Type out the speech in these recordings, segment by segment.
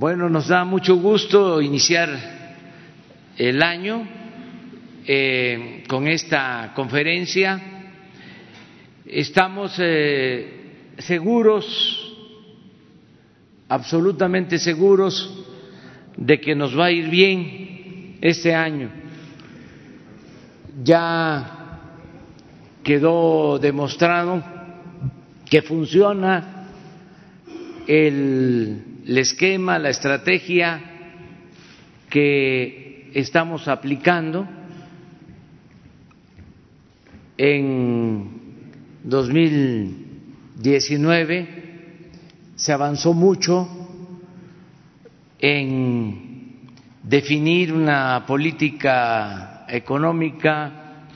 Bueno, nos da mucho gusto iniciar el año eh, con esta conferencia. Estamos eh, seguros, absolutamente seguros, de que nos va a ir bien este año. Ya quedó demostrado que funciona el el esquema, la estrategia que estamos aplicando en 2019 se avanzó mucho en definir una política económica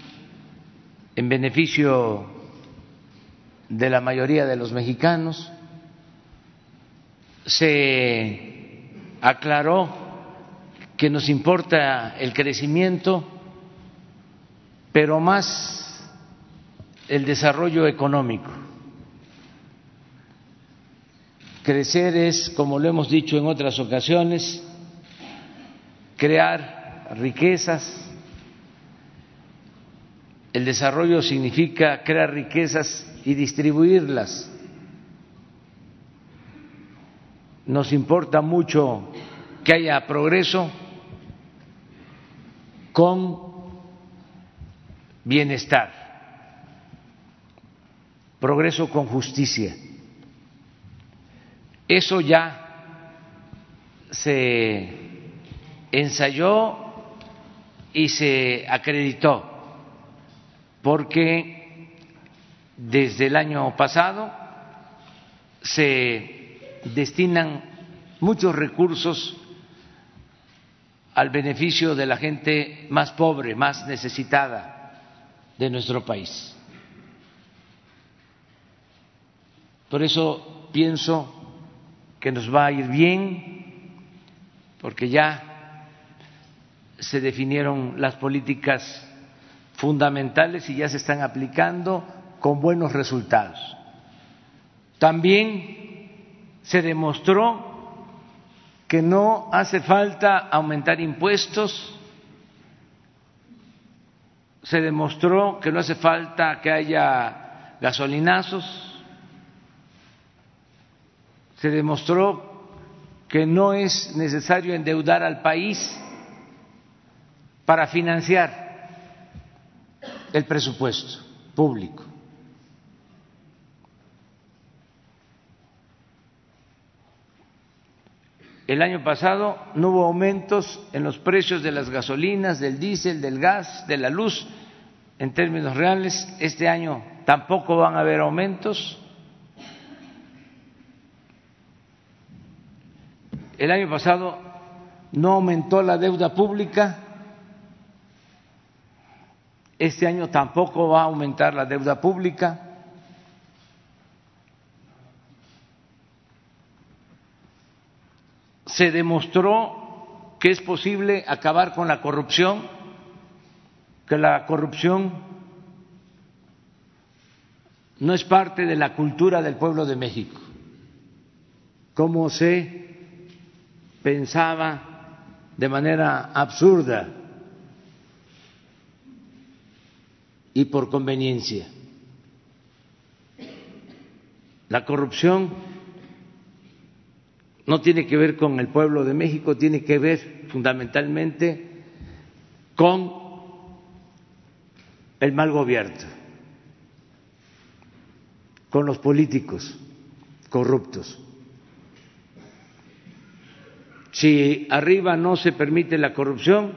en beneficio de la mayoría de los mexicanos se aclaró que nos importa el crecimiento, pero más el desarrollo económico. Crecer es, como lo hemos dicho en otras ocasiones, crear riquezas. El desarrollo significa crear riquezas y distribuirlas nos importa mucho que haya progreso con bienestar, progreso con justicia. Eso ya se ensayó y se acreditó, porque desde el año pasado se destinan muchos recursos al beneficio de la gente más pobre, más necesitada de nuestro país. Por eso pienso que nos va a ir bien, porque ya se definieron las políticas fundamentales y ya se están aplicando con buenos resultados. También se demostró que no hace falta aumentar impuestos, se demostró que no hace falta que haya gasolinazos, se demostró que no es necesario endeudar al país para financiar el presupuesto público. El año pasado no hubo aumentos en los precios de las gasolinas, del diésel, del gas, de la luz en términos reales. Este año tampoco van a haber aumentos. El año pasado no aumentó la deuda pública. Este año tampoco va a aumentar la deuda pública. Se demostró que es posible acabar con la corrupción, que la corrupción no es parte de la cultura del pueblo de México, como se pensaba de manera absurda y por conveniencia. La corrupción no tiene que ver con el pueblo de México, tiene que ver fundamentalmente con el mal gobierno, con los políticos corruptos. Si arriba no se permite la corrupción,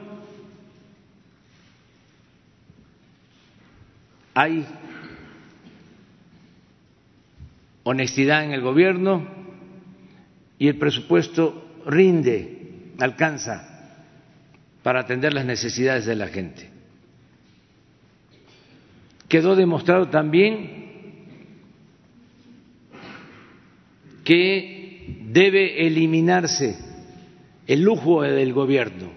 hay honestidad en el gobierno, y el presupuesto rinde, alcanza para atender las necesidades de la gente. Quedó demostrado también que debe eliminarse el lujo del gobierno,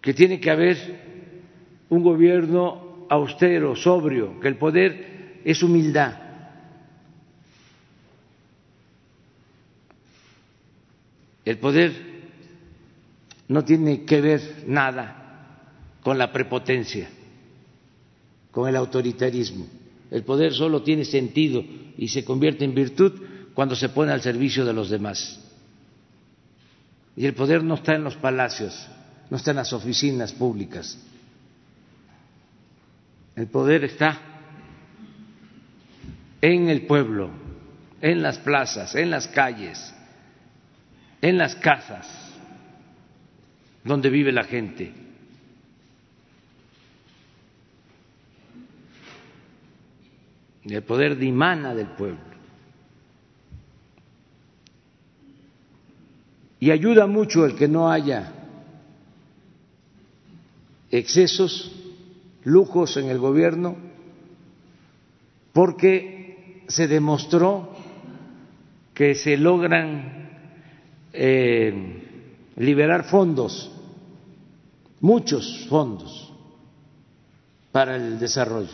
que tiene que haber un gobierno austero, sobrio, que el poder es humildad El poder no tiene que ver nada con la prepotencia, con el autoritarismo. El poder solo tiene sentido y se convierte en virtud cuando se pone al servicio de los demás. Y el poder no está en los palacios, no está en las oficinas públicas. El poder está en el pueblo, en las plazas, en las calles, en las casas donde vive la gente. El poder dimana del pueblo. Y ayuda mucho el que no haya excesos, lujos en el gobierno, porque se demostró que se logran eh, liberar fondos, muchos fondos para el desarrollo,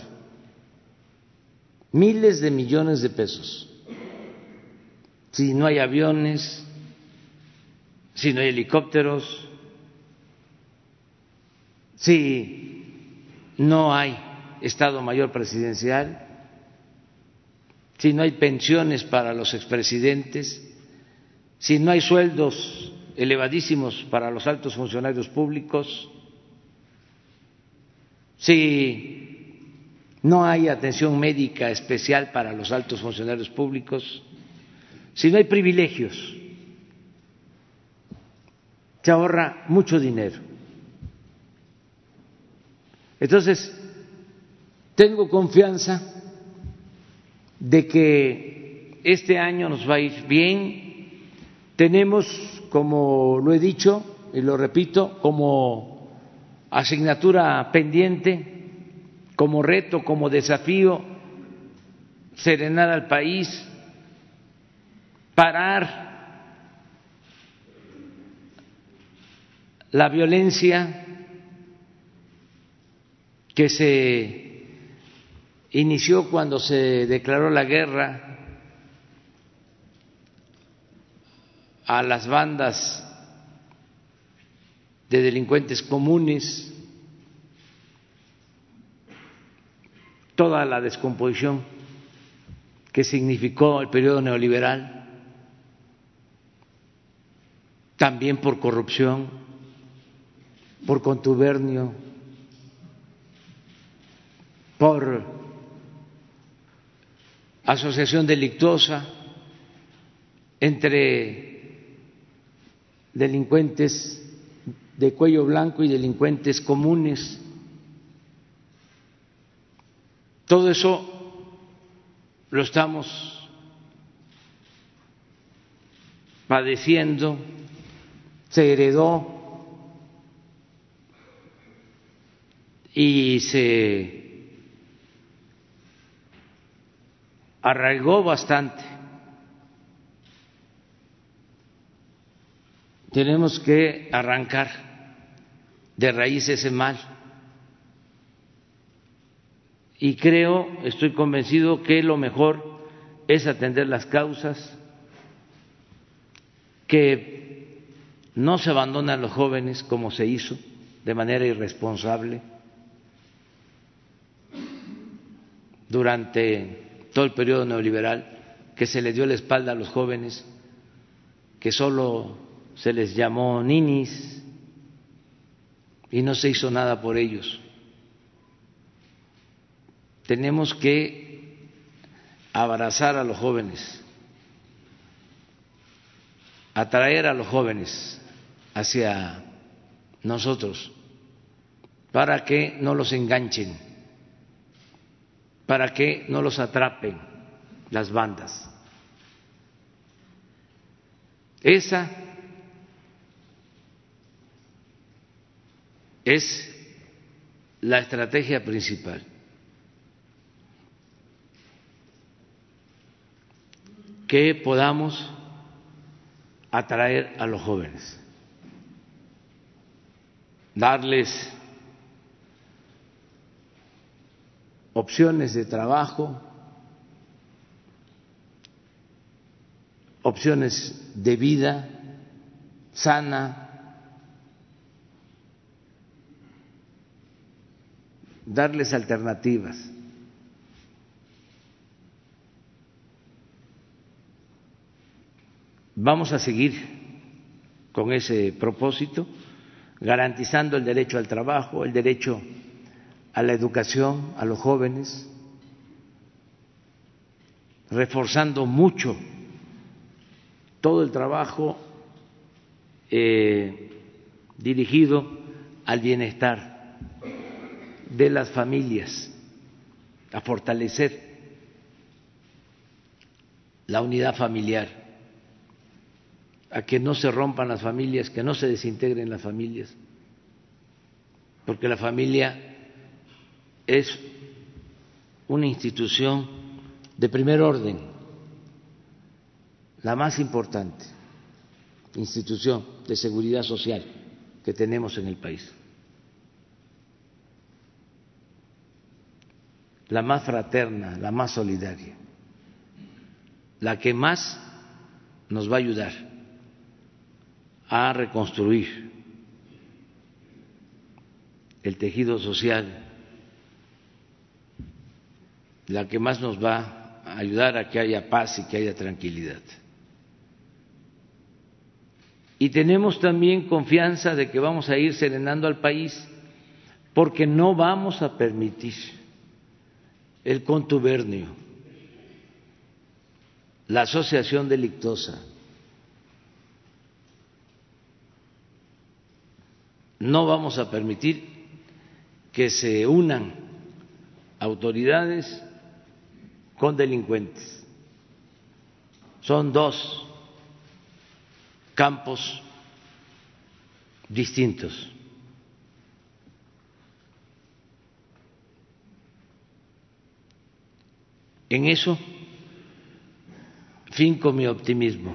miles de millones de pesos. Si no hay aviones, si no hay helicópteros, si no hay Estado Mayor Presidencial, si no hay pensiones para los expresidentes, si no hay sueldos elevadísimos para los altos funcionarios públicos, si no hay atención médica especial para los altos funcionarios públicos, si no hay privilegios, se ahorra mucho dinero. Entonces, tengo confianza de que este año nos va a ir bien. Tenemos, como lo he dicho y lo repito, como asignatura pendiente, como reto, como desafío, serenar al país, parar la violencia que se inició cuando se declaró la guerra a las bandas de delincuentes comunes, toda la descomposición que significó el periodo neoliberal, también por corrupción por contubernio, por asociación delictuosa entre delincuentes de cuello blanco y delincuentes comunes. Todo eso lo estamos padeciendo, se heredó y se arraigó bastante. Tenemos que arrancar de raíz ese mal. Y creo, estoy convencido que lo mejor es atender las causas, que no se abandonan los jóvenes como se hizo de manera irresponsable durante todo el periodo neoliberal, que se le dio la espalda a los jóvenes, que solo se les llamó ninis y no se hizo nada por ellos. Tenemos que abrazar a los jóvenes, atraer a los jóvenes hacia nosotros para que no los enganchen para que no los atrapen las bandas. Esa es la estrategia principal. Que podamos atraer a los jóvenes, darles opciones de trabajo, opciones de vida, sana, darles alternativas. Vamos a seguir con ese propósito, garantizando el derecho al trabajo, el derecho a la educación a los jóvenes, reforzando mucho todo el trabajo eh, dirigido al bienestar de las familias, a fortalecer la unidad familiar a que no se rompan las familias, que no se desintegren las familias, porque la familia es una institución de primer orden, la más importante institución de seguridad social que tenemos en el país, la más fraterna, la más solidaria, la que más nos va a ayudar a reconstruir el tejido social, la que más nos va a ayudar a que haya paz y que haya tranquilidad. Y tenemos también confianza de que vamos a ir serenando al país porque no vamos a permitir el contubernio, la asociación delictosa, No vamos a permitir que se unan autoridades con delincuentes. Son dos campos distintos. En eso finco mi optimismo,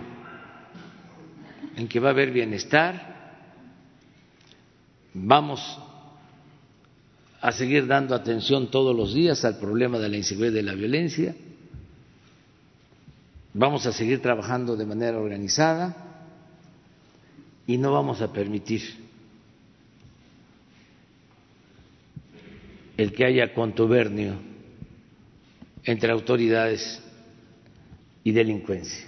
en que va a haber bienestar Vamos a seguir dando atención todos los días al problema de la inseguridad y de la violencia. Vamos a seguir trabajando de manera organizada y no vamos a permitir el que haya contubernio entre autoridades y delincuencia.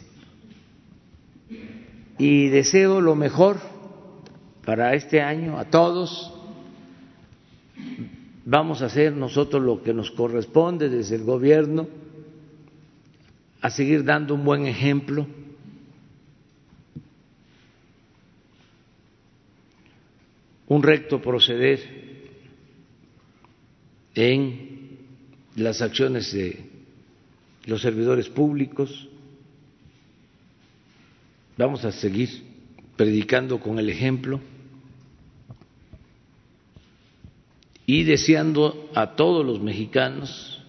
Y deseo lo mejor para este año a todos. Vamos a hacer nosotros lo que nos corresponde desde el gobierno, a seguir dando un buen ejemplo. un recto proceder en las acciones de los servidores públicos. Vamos a seguir predicando con el ejemplo. y deseando a todos los mexicanos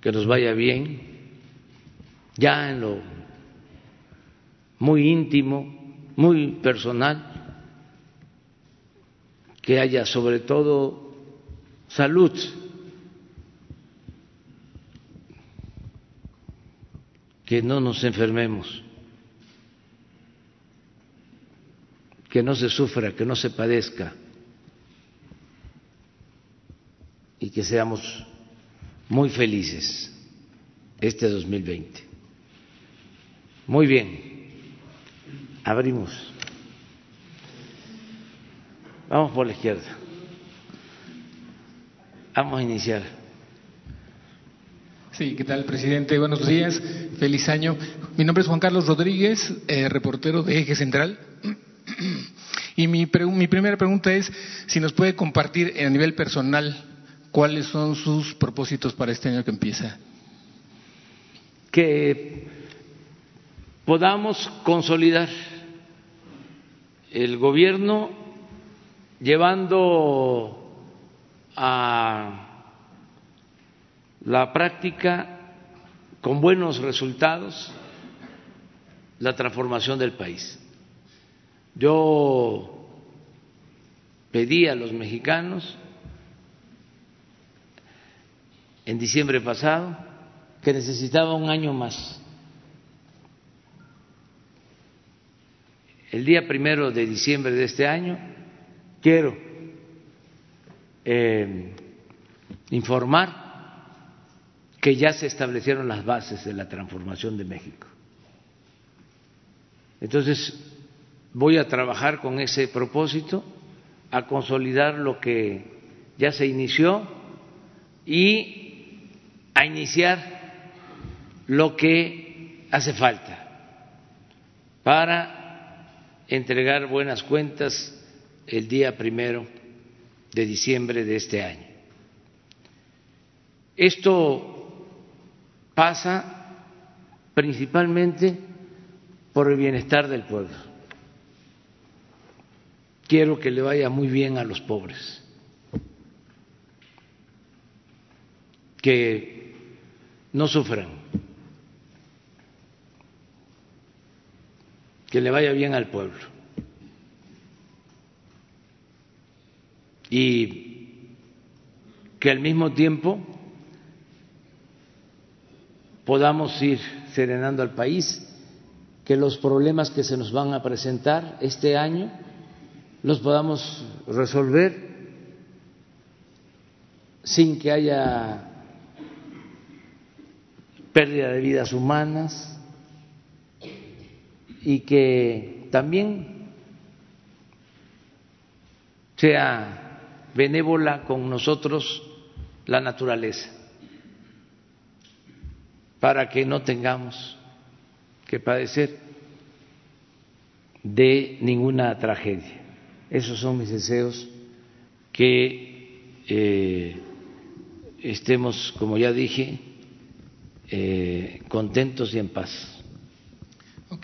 que nos vaya bien, ya en lo muy íntimo, muy personal, que haya sobre todo salud, que no nos enfermemos, que no se sufra, que no se padezca y que seamos muy felices este 2020. Muy bien, abrimos. Vamos por la izquierda. Vamos a iniciar. Sí, ¿qué tal, presidente? Buenos días, feliz año. Mi nombre es Juan Carlos Rodríguez, eh, reportero de Eje Central. Y mi, mi primera pregunta es si nos puede compartir a nivel personal ¿Cuáles son sus propósitos para este año que empieza? Que podamos consolidar el gobierno llevando a la práctica con buenos resultados la transformación del país. Yo pedí a los mexicanos en diciembre pasado que necesitaba un año más. el día primero de diciembre de este año, quiero eh, informar que ya se establecieron las bases de la transformación de México. Entonces, voy a trabajar con ese propósito, a consolidar lo que ya se inició y a iniciar lo que hace falta para entregar buenas cuentas el día primero de diciembre de este año. Esto pasa principalmente por el bienestar del pueblo. Quiero que le vaya muy bien a los pobres, que no sufran, que le vaya bien al pueblo. Y que al mismo tiempo podamos ir serenando al país, que los problemas que se nos van a presentar este año los podamos resolver sin que haya pérdida de vidas humanas y que también sea benévola con nosotros la naturaleza para que no tengamos que padecer de ninguna tragedia. Esos son mis deseos, que eh, estemos, como ya dije, eh, contentos y en paz.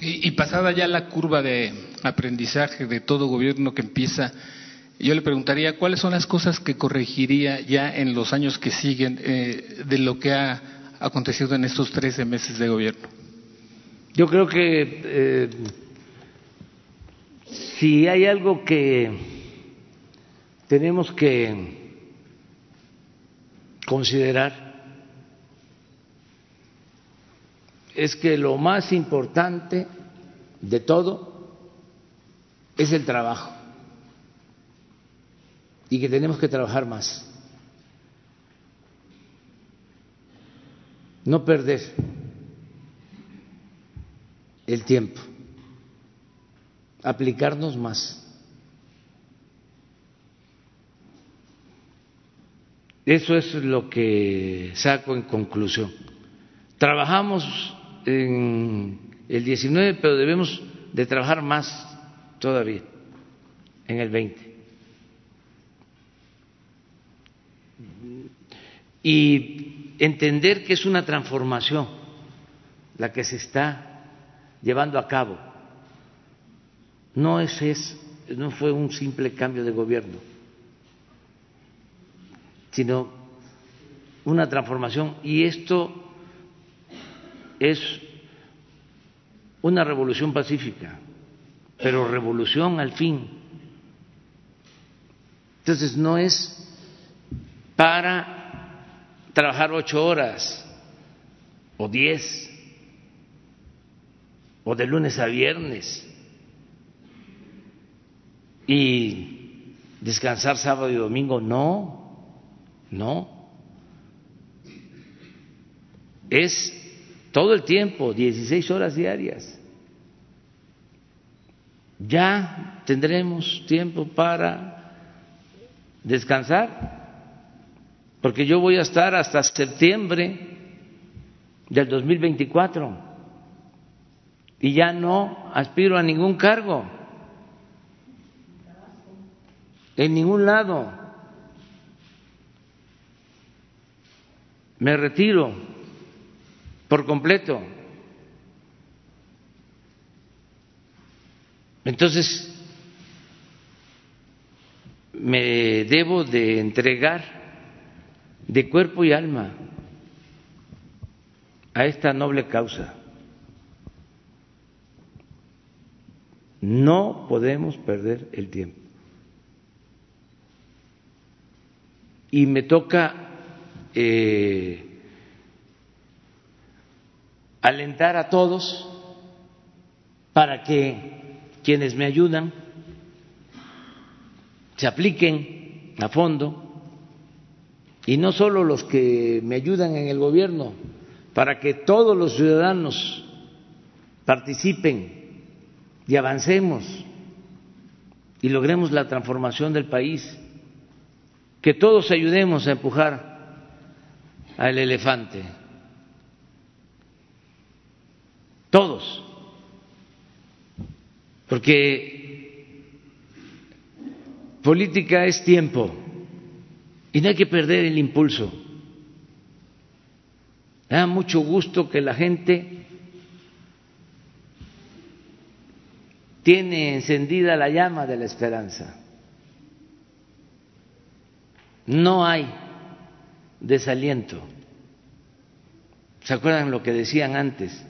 y pasada ya la curva de aprendizaje de todo gobierno que empieza, yo le preguntaría cuáles son las cosas que corregiría ya en los años que siguen eh, de lo que ha acontecido en estos 13 meses de gobierno? Yo creo que eh, si hay algo que tenemos que considerar es que lo más importante de todo es el trabajo y que tenemos que trabajar más. No perder el tiempo, aplicarnos más. Eso es lo que saco en conclusión. Trabajamos en el 19, pero debemos de trabajar más todavía en el 20. Y entender que es una transformación la que se está llevando a cabo. No es, es no fue un simple cambio de gobierno, sino una transformación y esto es una revolución pacífica, pero revolución al fin. Entonces no es para trabajar ocho horas o diez o de lunes a viernes y descansar sábado y domingo, no, no. Es todo el tiempo, 16 horas diarias. Ya tendremos tiempo para descansar porque yo voy a estar hasta septiembre del 2024 y ya no aspiro a ningún cargo en ningún lado. Me retiro por completo. Entonces, me debo de entregar de cuerpo y alma a esta noble causa. No podemos perder el tiempo. Y me toca eh, alentar a todos para que quienes me ayudan se apliquen a fondo y no solo los que me ayudan en el gobierno, para que todos los ciudadanos participen y avancemos y logremos la transformación del país, que todos ayudemos a empujar al elefante, todos, porque política es tiempo y no hay que perder el impulso. da mucho gusto que la gente tiene encendida la llama de la esperanza. No hay desaliento. ¿Se acuerdan lo que decían antes?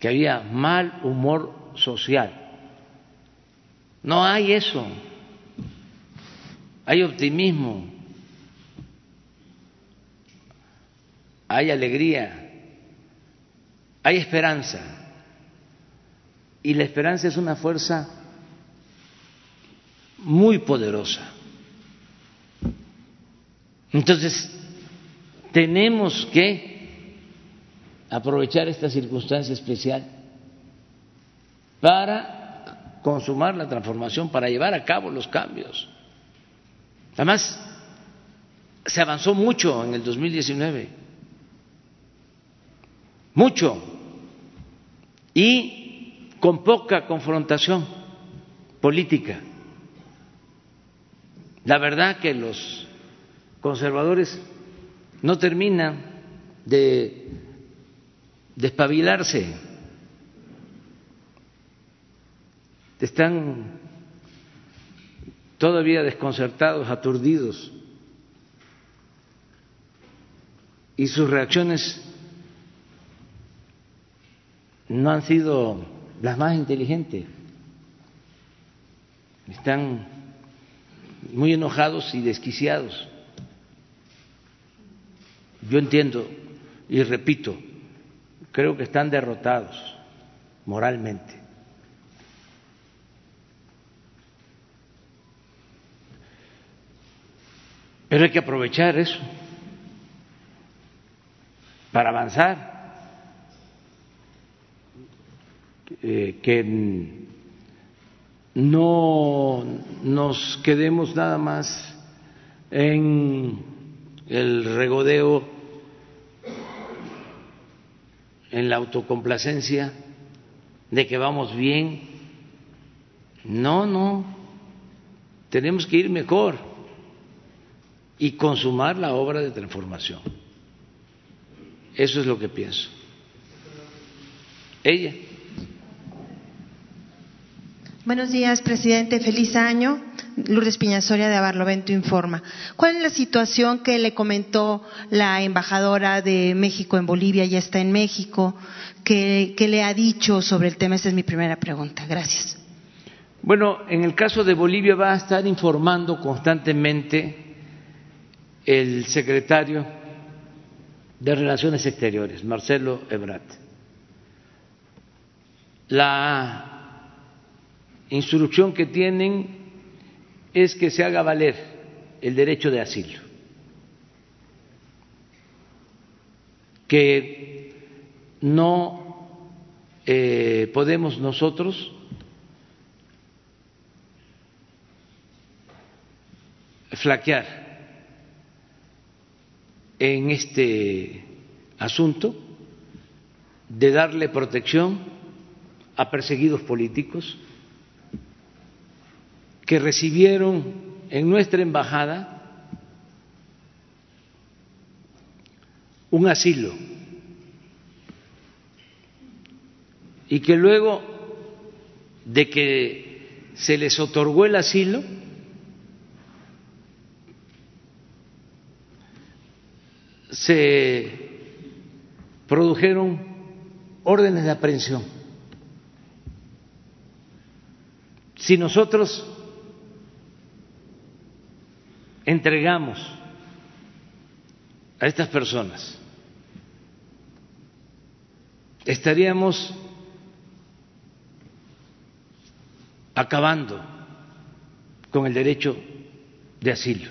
Que había mal humor social. No hay eso. Hay optimismo. Hay alegría. Hay esperanza y la esperanza es una fuerza muy poderosa. Entonces, tenemos que aprovechar esta circunstancia especial para consumar la transformación, para llevar a cabo los cambios. Además, se avanzó mucho en el 2019, mucho. Y con poca confrontación política. La verdad que los conservadores no terminan de despabilarse, están todavía desconcertados, aturdidos, y sus reacciones no han sido las más inteligentes. Están muy enojados y desquiciados. Yo entiendo y repito, creo que están derrotados moralmente. Pero hay que aprovechar eso para avanzar. Eh, que no nos quedemos nada más en el regodeo, en la autocomplacencia de que vamos bien. No, no, tenemos que ir mejor y consumar la obra de transformación. Eso es lo que pienso. Ella. Buenos días, presidente. Feliz año. Lourdes Piñasoria de Barlovento informa. ¿Cuál es la situación que le comentó la embajadora de México en Bolivia? Ya está en México. ¿Qué, le ha dicho sobre el tema? Esa es mi primera pregunta. Gracias. Bueno, en el caso de Bolivia va a estar informando constantemente el secretario de Relaciones Exteriores, Marcelo Ebrat. La instrucción que tienen es que se haga valer el derecho de asilo, que no eh, podemos nosotros flaquear en este asunto de darle protección a perseguidos políticos que recibieron en nuestra embajada un asilo y que luego de que se les otorgó el asilo, se produjeron órdenes de aprehensión. Si nosotros entregamos a estas personas, estaríamos acabando con el derecho de asilo,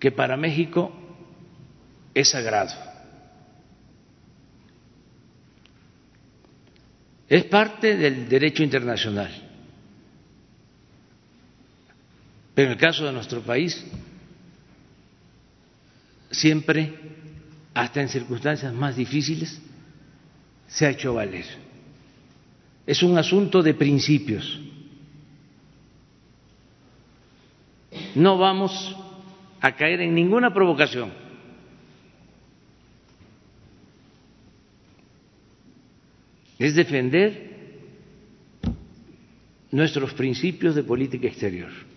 que para México es sagrado. Es parte del derecho internacional. Pero en el caso de nuestro país, siempre, hasta en circunstancias más difíciles, se ha hecho valer. Es un asunto de principios. No vamos a caer en ninguna provocación. Es defender nuestros principios de política exterior.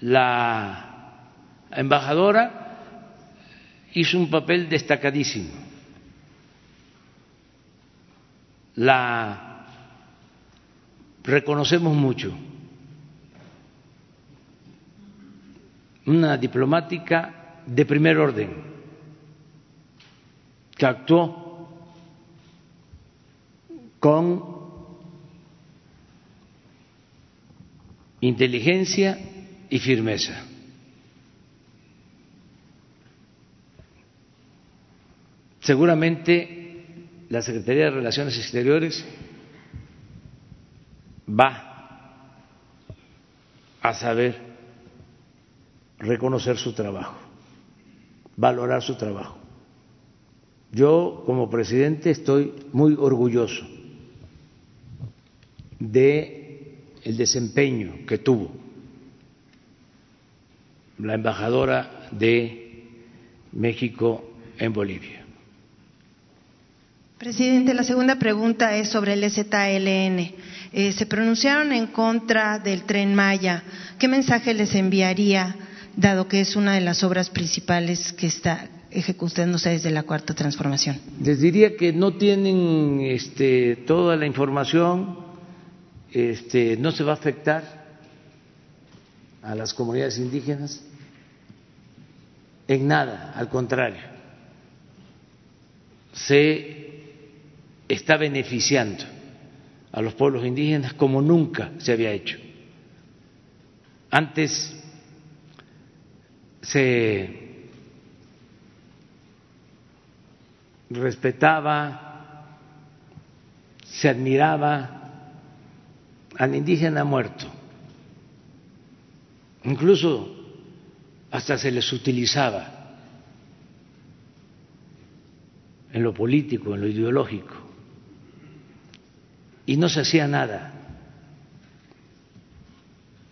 La embajadora hizo un papel destacadísimo. La reconocemos mucho. Una diplomática de primer orden que actuó con inteligencia y firmeza. Seguramente la Secretaría de Relaciones Exteriores va a saber reconocer su trabajo, valorar su trabajo. Yo, como presidente, estoy muy orgulloso de desempeño que tuvo la embajadora de México en Bolivia. Presidente, la segunda pregunta es sobre el ZLN. Eh, se pronunciaron en contra del tren Maya. ¿Qué mensaje les enviaría, dado que es una de las obras principales que está ejecutándose desde la cuarta transformación? Les diría que no tienen este, toda la información, este, no se va a afectar a las comunidades indígenas en nada, al contrario, se está beneficiando a los pueblos indígenas como nunca se había hecho. Antes se respetaba, se admiraba al indígena muerto, incluso hasta se les utilizaba en lo político, en lo ideológico, y no se hacía nada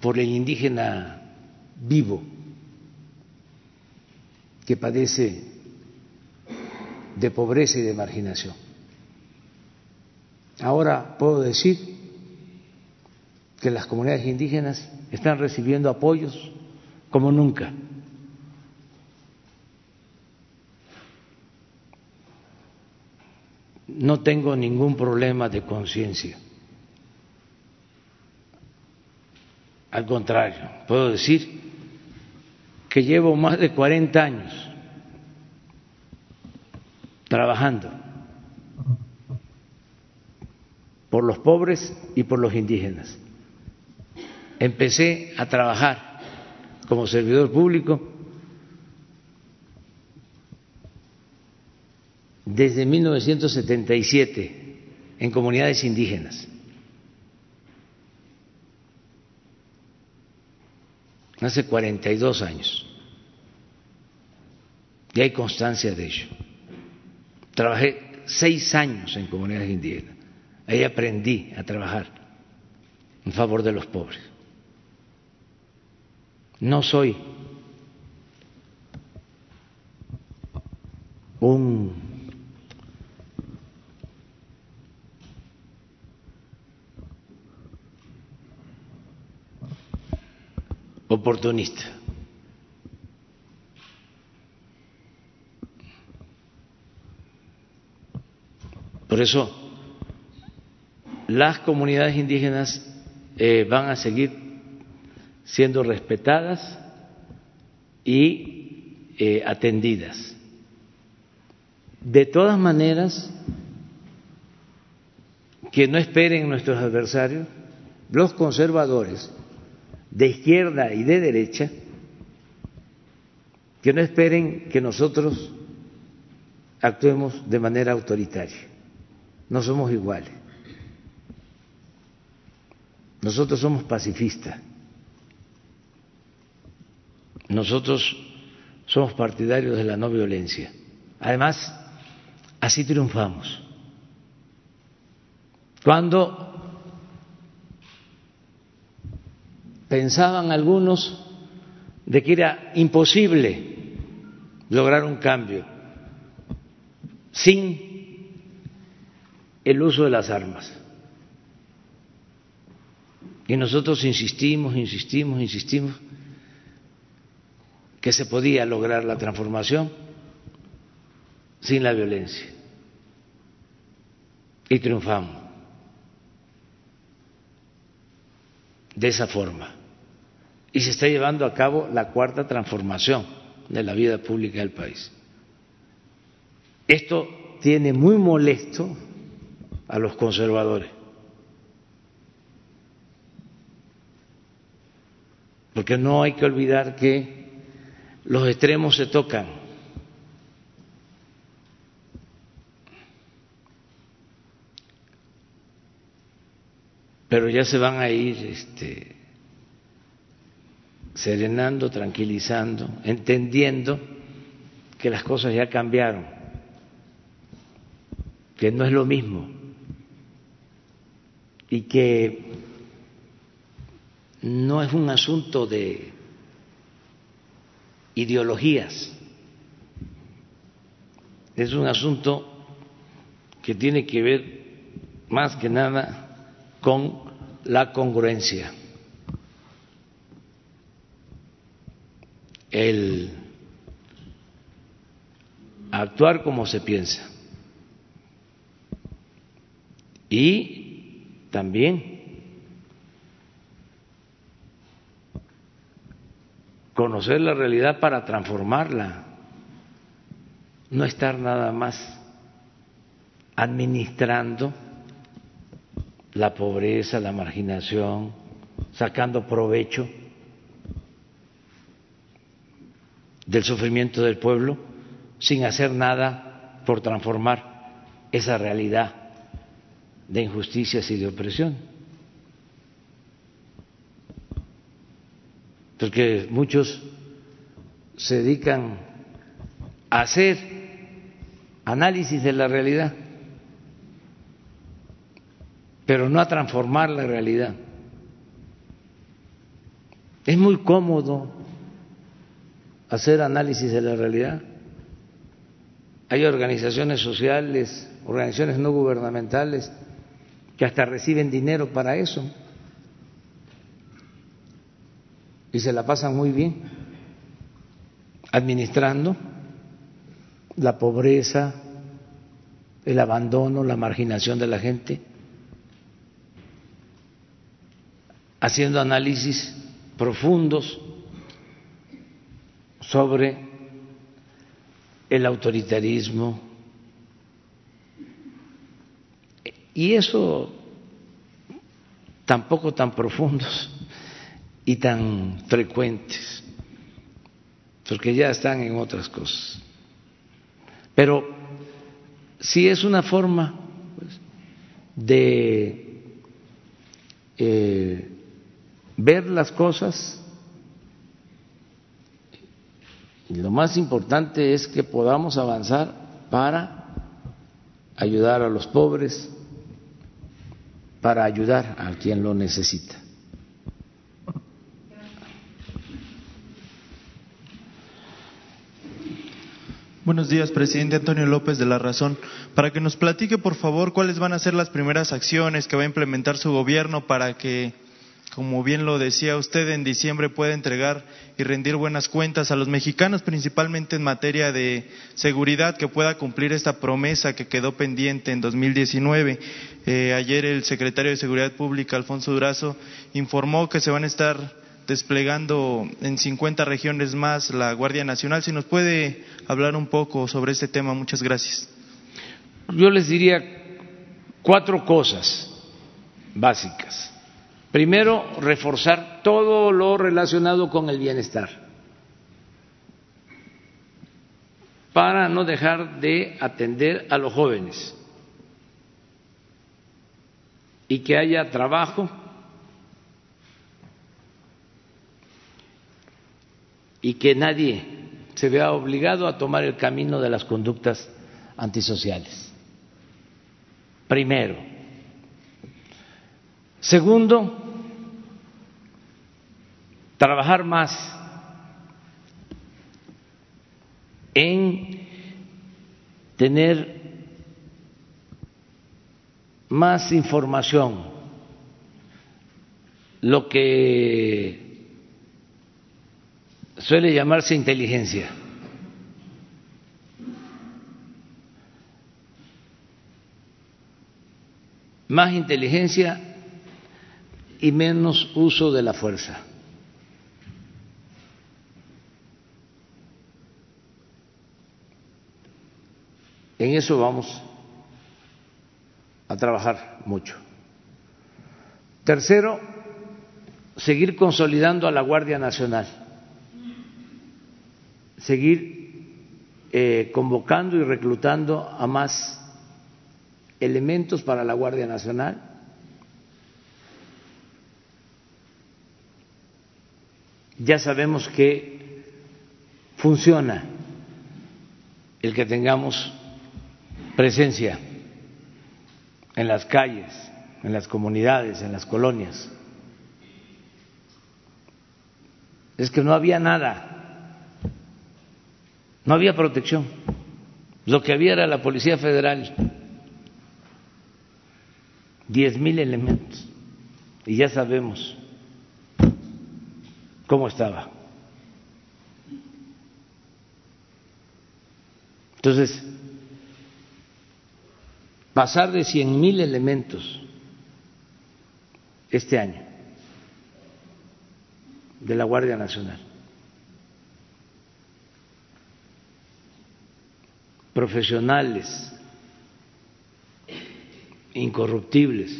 por el indígena vivo que padece de pobreza y de marginación. Ahora puedo decir que las comunidades indígenas están recibiendo apoyos como nunca. No tengo ningún problema de conciencia. Al contrario, puedo decir que llevo más de 40 años trabajando por los pobres y por los indígenas. Empecé a trabajar como servidor público desde 1977 en comunidades indígenas. Hace 42 años. Y hay constancia de ello. Trabajé seis años en comunidades indígenas. Ahí aprendí a trabajar en favor de los pobres. No soy un oportunista. Por eso las comunidades indígenas eh, van a seguir siendo respetadas y eh, atendidas. De todas maneras, que no esperen nuestros adversarios, los conservadores de izquierda y de derecha, que no esperen que nosotros actuemos de manera autoritaria. No somos iguales. Nosotros somos pacifistas. Nosotros somos partidarios de la no violencia. Además, así triunfamos. Cuando pensaban algunos de que era imposible lograr un cambio sin el uso de las armas. Y nosotros insistimos, insistimos, insistimos que se podía lograr la transformación sin la violencia. Y triunfamos de esa forma. Y se está llevando a cabo la cuarta transformación de la vida pública del país. Esto tiene muy molesto a los conservadores, porque no hay que olvidar que los extremos se tocan. Pero ya se van a ir este, serenando, tranquilizando, entendiendo que las cosas ya cambiaron, que no es lo mismo y que no es un asunto de ideologías. Es un asunto que tiene que ver más que nada con la congruencia. El actuar como se piensa. Y también conocer la realidad para transformarla, no estar nada más administrando la pobreza, la marginación, sacando provecho del sufrimiento del pueblo sin hacer nada por transformar esa realidad de injusticias y de opresión. Porque muchos se dedican a hacer análisis de la realidad, pero no a transformar la realidad. Es muy cómodo hacer análisis de la realidad. Hay organizaciones sociales, organizaciones no gubernamentales que hasta reciben dinero para eso. Y se la pasan muy bien administrando la pobreza, el abandono, la marginación de la gente, haciendo análisis profundos sobre el autoritarismo. Y eso tampoco tan profundos y tan frecuentes, porque ya están en otras cosas. Pero sí es una forma pues, de eh, ver las cosas y lo más importante es que podamos avanzar para ayudar a los pobres, para ayudar a quien lo necesita. Buenos días, presidente Antonio López de La Razón. Para que nos platique, por favor, cuáles van a ser las primeras acciones que va a implementar su gobierno para que, como bien lo decía usted, en diciembre pueda entregar y rendir buenas cuentas a los mexicanos, principalmente en materia de seguridad, que pueda cumplir esta promesa que quedó pendiente en 2019. Eh, ayer el secretario de Seguridad Pública, Alfonso Durazo, informó que se van a estar desplegando en 50 regiones más la Guardia Nacional. Si nos puede hablar un poco sobre este tema, muchas gracias. Yo les diría cuatro cosas básicas. Primero, reforzar todo lo relacionado con el bienestar para no dejar de atender a los jóvenes y que haya trabajo y que nadie se vea obligado a tomar el camino de las conductas antisociales. Primero. Segundo, trabajar más en tener más información, lo que suele llamarse inteligencia. Más inteligencia y menos uso de la fuerza. En eso vamos a trabajar mucho. Tercero, seguir consolidando a la Guardia Nacional, seguir eh, convocando y reclutando a más elementos para la Guardia Nacional. Ya sabemos que funciona el que tengamos presencia en las calles, en las comunidades, en las colonias. Es que no había nada, no había protección. Lo que había era la Policía Federal, diez mil elementos, y ya sabemos cómo estaba. Entonces, pasar de cien mil elementos este año de la Guardia Nacional. Profesionales, incorruptibles.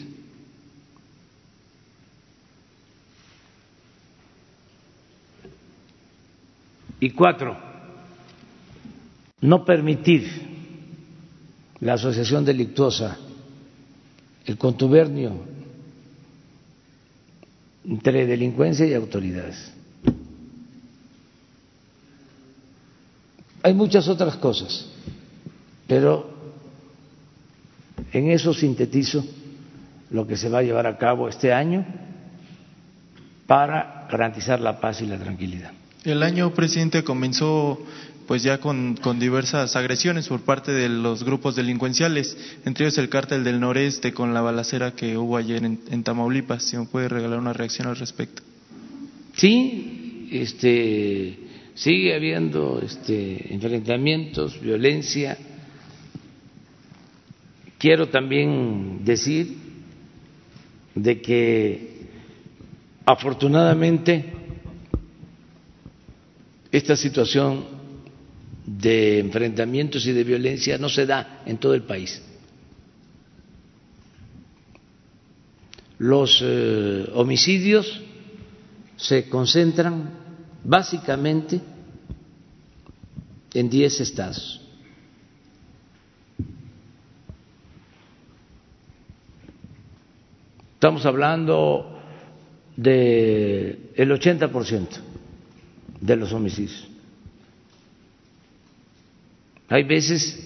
Y cuatro, no permitir la asociación delictuosa, el contubernio entre delincuencia y autoridades. Hay muchas otras cosas, pero en eso sintetizo lo que se va a llevar a cabo este año para garantizar la paz y la tranquilidad. El año, presidente, comenzó pues ya con, diversas agresiones por parte de los grupos delincuenciales, entre ellos el cártel del noreste con la balacera que hubo ayer en, Tamaulipas. Si me puede regalar una reacción al respecto. Sí, este, sigue habiendo este, enfrentamientos, violencia. Quiero también decir de que afortunadamente esta situación de enfrentamientos y de violencia no se da en todo el país. Los eh, homicidios se concentran básicamente en 10 estados. Estamos hablando del el 80% de los homicidios. Hay veces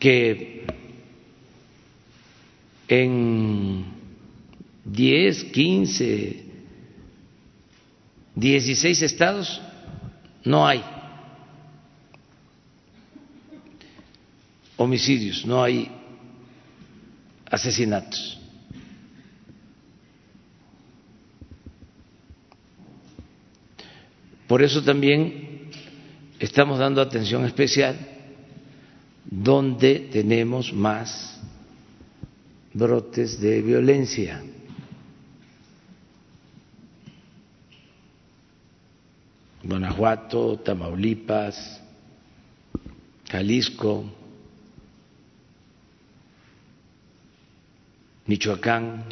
que en 10, 15, 16 estados no hay homicidios, no hay asesinatos. Por eso también estamos dando atención especial donde tenemos más brotes de violencia. Guanajuato, Tamaulipas, Jalisco, Michoacán,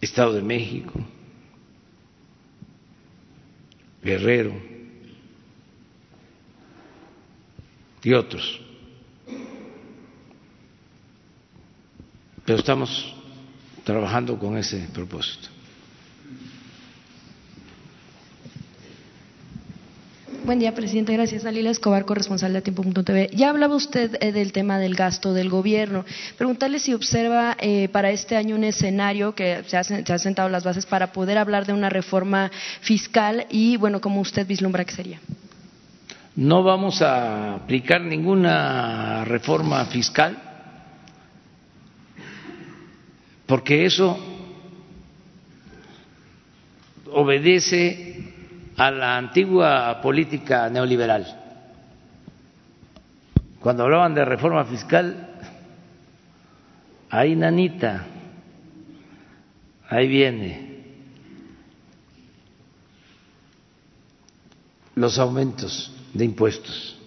Estado de México, Guerrero y otros. Pero estamos trabajando con ese propósito. Buen día, presidente. Gracias. Dalila Escobar, corresponsal de Tiempo.tv. Ya hablaba usted eh, del tema del gasto del gobierno. Preguntarle si observa eh, para este año un escenario que se, han sentado las bases para poder hablar de una reforma fiscal y, bueno, cómo usted vislumbra que sería. No vamos a aplicar ninguna reforma fiscal porque eso obedece a la antigua política neoliberal. Cuando hablaban de reforma fiscal, ahí nanita, ahí viene los aumentos de impuestos,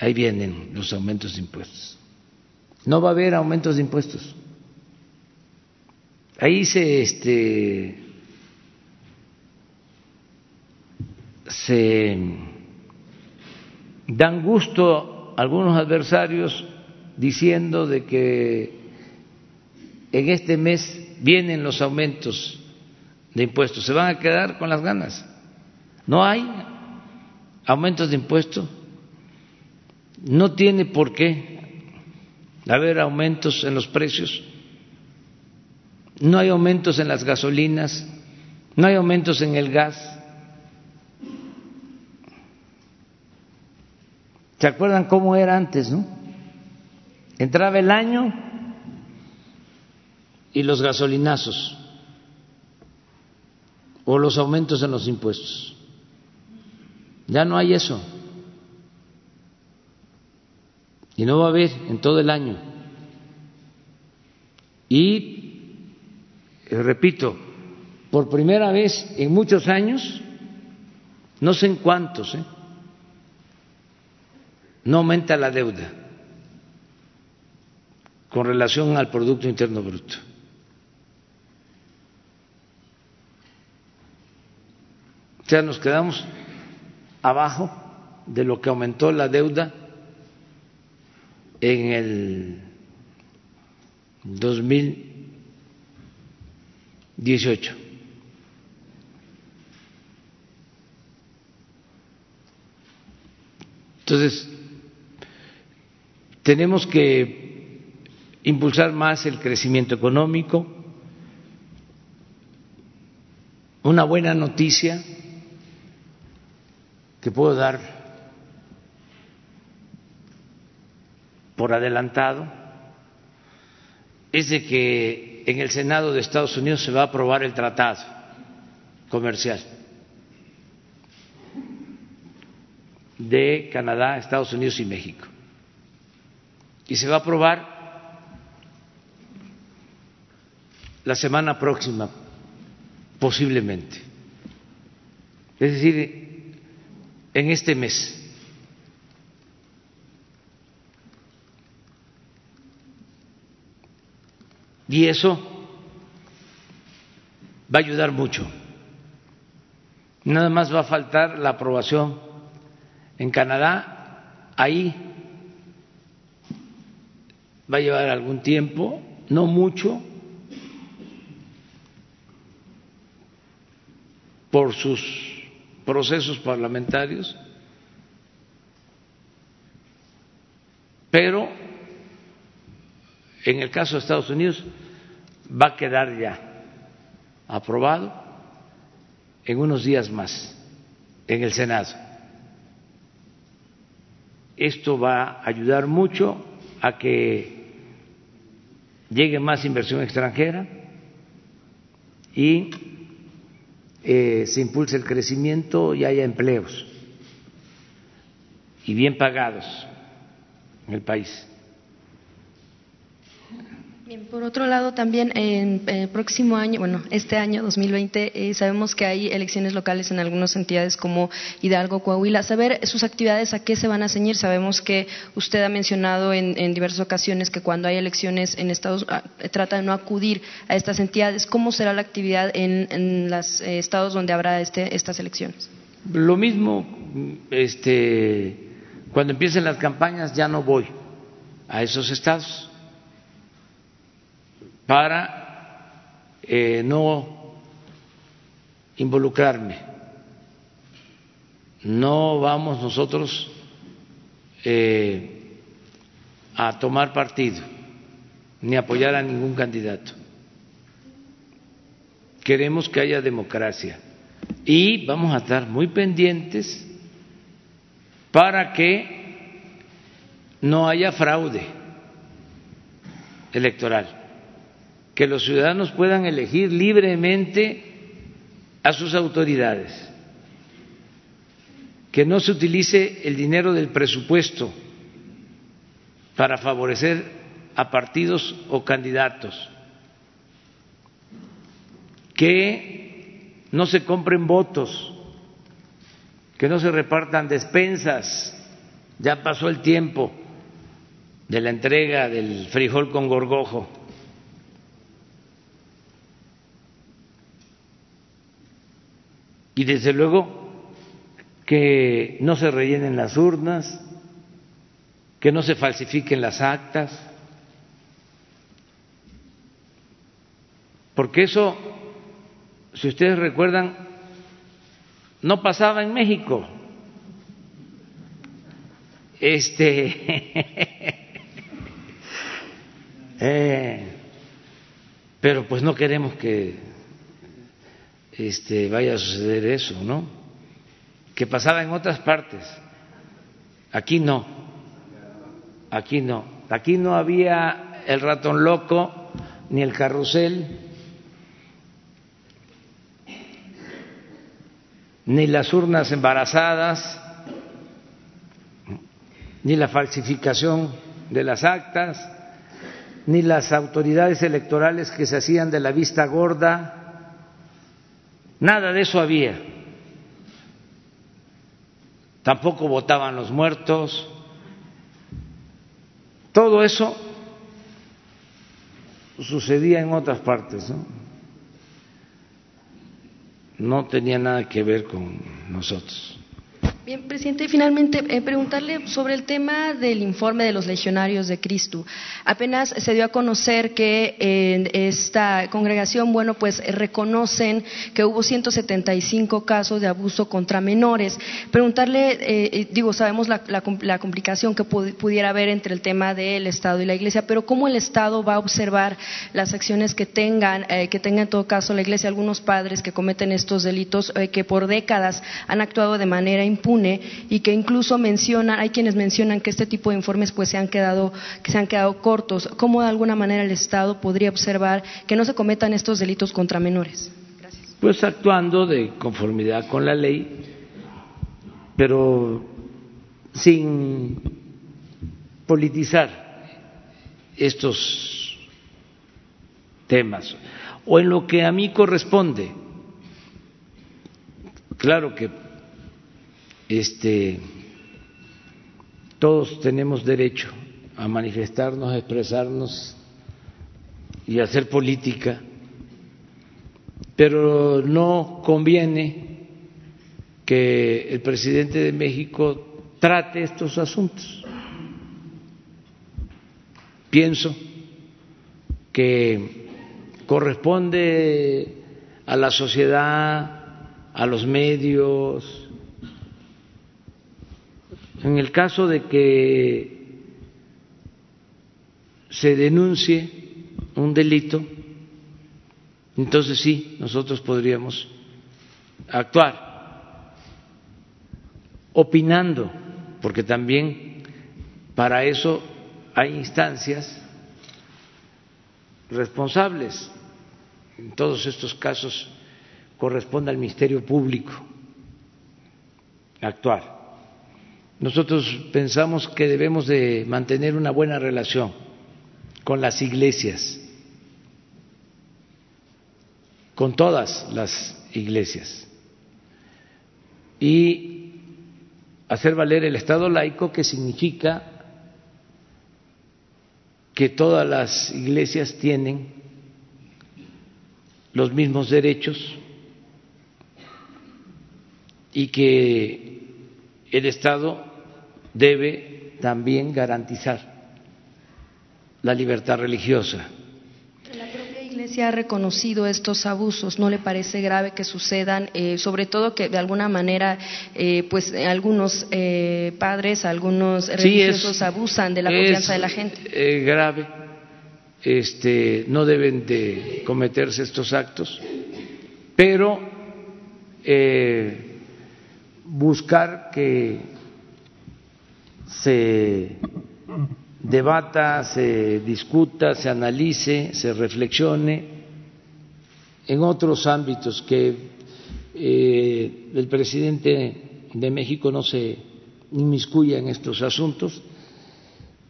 ahí vienen los aumentos de impuestos. No va a haber aumentos de impuestos. Ahí se este se dan gusto algunos adversarios diciendo de que en este mes vienen los aumentos de impuestos, se van a quedar con las ganas. No hay aumentos de impuestos, no tiene por qué haber aumentos en los precios, no hay aumentos en las gasolinas, no hay aumentos en el gas ¿Se acuerdan cómo era antes, no? Entraba el año y los gasolinazos o los aumentos en los impuestos. Ya no hay eso. Y no va a haber en todo el año. Y, eh, repito, por primera vez en muchos años, no sé en cuántos, ¿eh? No aumenta la deuda con relación al Producto Interno Bruto. O sea, nos quedamos abajo de lo que aumentó la deuda en el 2018. Entonces, tenemos que impulsar más el crecimiento económico. Una buena noticia que puedo dar por adelantado es de que en el Senado de Estados Unidos se va a aprobar el tratado comercial de Canadá, Estados Unidos y México y se va a aprobar la semana próxima, posiblemente. Es decir, en este mes. Y eso va a ayudar mucho. Nada más va a faltar la aprobación en Canadá. Ahí va a llevar algún tiempo, no mucho, por sus procesos parlamentarios, pero en el caso de Estados Unidos va a quedar ya aprobado en unos días más en el Senado. Esto va a ayudar mucho a que llegue más inversión extranjera y eh, se impulse el crecimiento y haya empleos y bien pagados en el país. Bien, por otro lado, también en el eh, próximo año, bueno, este año 2020, eh, sabemos que hay elecciones locales en algunas entidades como Hidalgo, Coahuila. Saber sus actividades a qué se van a ceñir. Sabemos que usted ha mencionado en, diversas ocasiones que cuando hay elecciones en Estados ah, trata de no acudir a estas entidades. ¿Cómo será la actividad en, los eh, estados donde habrá este, estas elecciones? Lo mismo, este, cuando empiecen las campañas ya no voy a esos estados para eh, no involucrarme. No vamos nosotros eh, a tomar partido ni apoyar a ningún candidato. Queremos que haya democracia y vamos a estar muy pendientes para que no haya fraude electoral que los ciudadanos puedan elegir libremente a sus autoridades, que no se utilice el dinero del presupuesto para favorecer a partidos o candidatos, que no se compren votos, que no se repartan despensas, ya pasó el tiempo de la entrega del frijol con gorgojo y desde luego que no se rellenen las urnas, que no se falsifiquen las actas, porque eso, si ustedes recuerdan, no pasaba en México. Este, eh, pero pues no queremos que este, vaya a suceder eso, ¿no? Que pasaba en otras partes. Aquí no. Aquí no. Aquí no había el ratón loco ni el carrusel ni las urnas embarazadas ni la falsificación de las actas ni las autoridades electorales que se hacían de la vista gorda Nada de eso había. Tampoco votaban los muertos. Todo eso sucedía en otras partes, ¿no? No tenía nada que ver con nosotros. Bien, presidente, finalmente eh, preguntarle sobre el tema del informe de los legionarios de Cristo. Apenas se dio a conocer que en esta congregación, bueno, pues reconocen que hubo 175 casos de abuso contra menores. Preguntarle, eh, eh, digo, sabemos la, complicación que pudiera haber entre el tema del Estado y la Iglesia, pero cómo el Estado va a observar las acciones que tengan, que tenga en todo caso la Iglesia, algunos padres que cometen estos delitos, que por décadas han actuado de manera impune y que incluso mencionan, hay quienes mencionan que este tipo de informes pues se han quedado, que se han quedado cortos. ¿Cómo de alguna manera el Estado podría observar que no se cometan estos delitos contra menores? Pues actuando de conformidad con la ley, pero sin politizar estos temas o en lo que a mí corresponde. Claro que este, todos tenemos derecho a manifestarnos, a expresarnos y a hacer política, pero no conviene que el presidente de México trate estos asuntos. Pienso que corresponde a la sociedad, a los medios, en el caso de que se denuncie un delito, entonces sí, nosotros podríamos actuar opinando, porque también para eso hay instancias responsables. En todos estos casos corresponde al Ministerio Público actuar. Nosotros pensamos que debemos de mantener una buena relación con las iglesias, con todas las iglesias, y hacer valer el Estado laico, que significa que todas las iglesias tienen los mismos derechos y que el Estado debe también garantizar la libertad religiosa. La propia Iglesia ha reconocido estos abusos. ¿No le parece grave que sucedan, eh, sobre todo que de alguna manera, eh, pues algunos eh, padres, algunos religiosos abusan de la confianza de la gente? grave. Este, no deben de cometerse estos actos, pero buscar que se debata, se discuta, se analice, se reflexione en otros ámbitos que eh, el presidente de México no se inmiscuya en estos asuntos,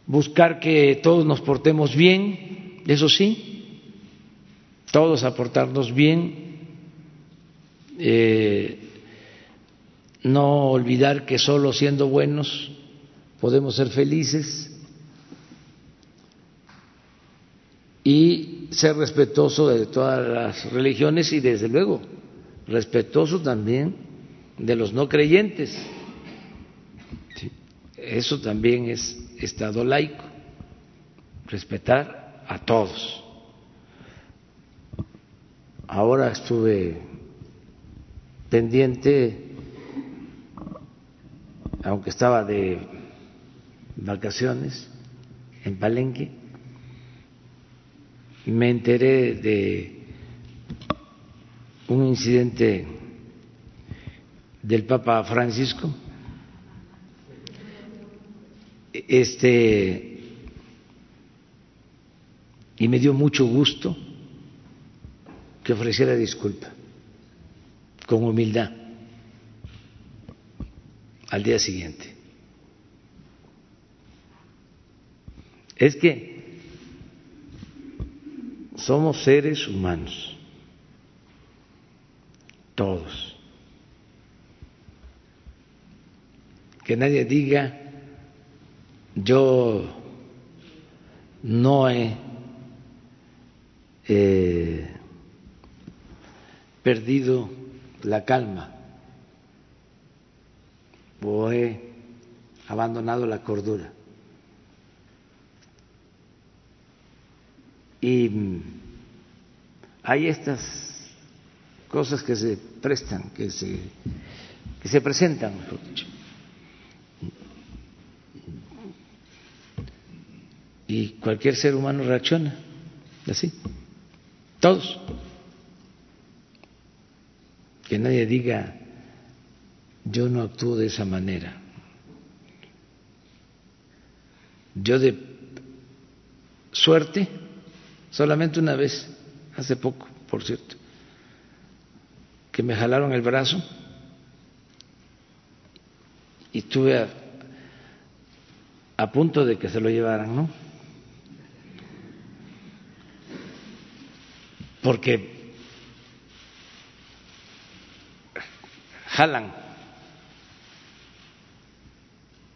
buscar que todos nos portemos bien, eso sí, todos aportarnos bien, eh, no olvidar que solo siendo buenos podemos ser felices y ser respetuoso de todas las religiones y desde luego respetuoso también de los no creyentes. Eso también es Estado laico, respetar a todos. Ahora estuve pendiente, aunque estaba de vacaciones en Palenque, me enteré de un incidente del Papa Francisco, este, y me dio mucho gusto que ofreciera disculpa, con humildad, al día siguiente. Es que somos seres humanos, todos. Que nadie diga, yo no he eh, perdido la calma o he abandonado la cordura. Y hay estas cosas que se prestan, que se, que se presentan, Y cualquier ser humano reacciona así. Todos. Que nadie diga, yo no actúo de esa manera. Yo de suerte Solamente una vez, hace poco, por cierto, que me jalaron el brazo y estuve a, punto de que se lo llevaran, ¿no? Porque jalan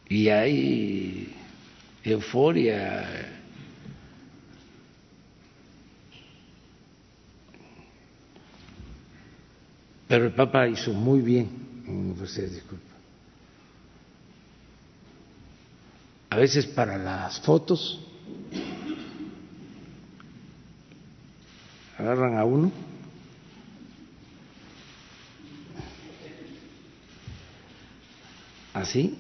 y hay euforia Pero el Papa hizo muy bien en ofrecer. A veces para las fotos agarran a uno así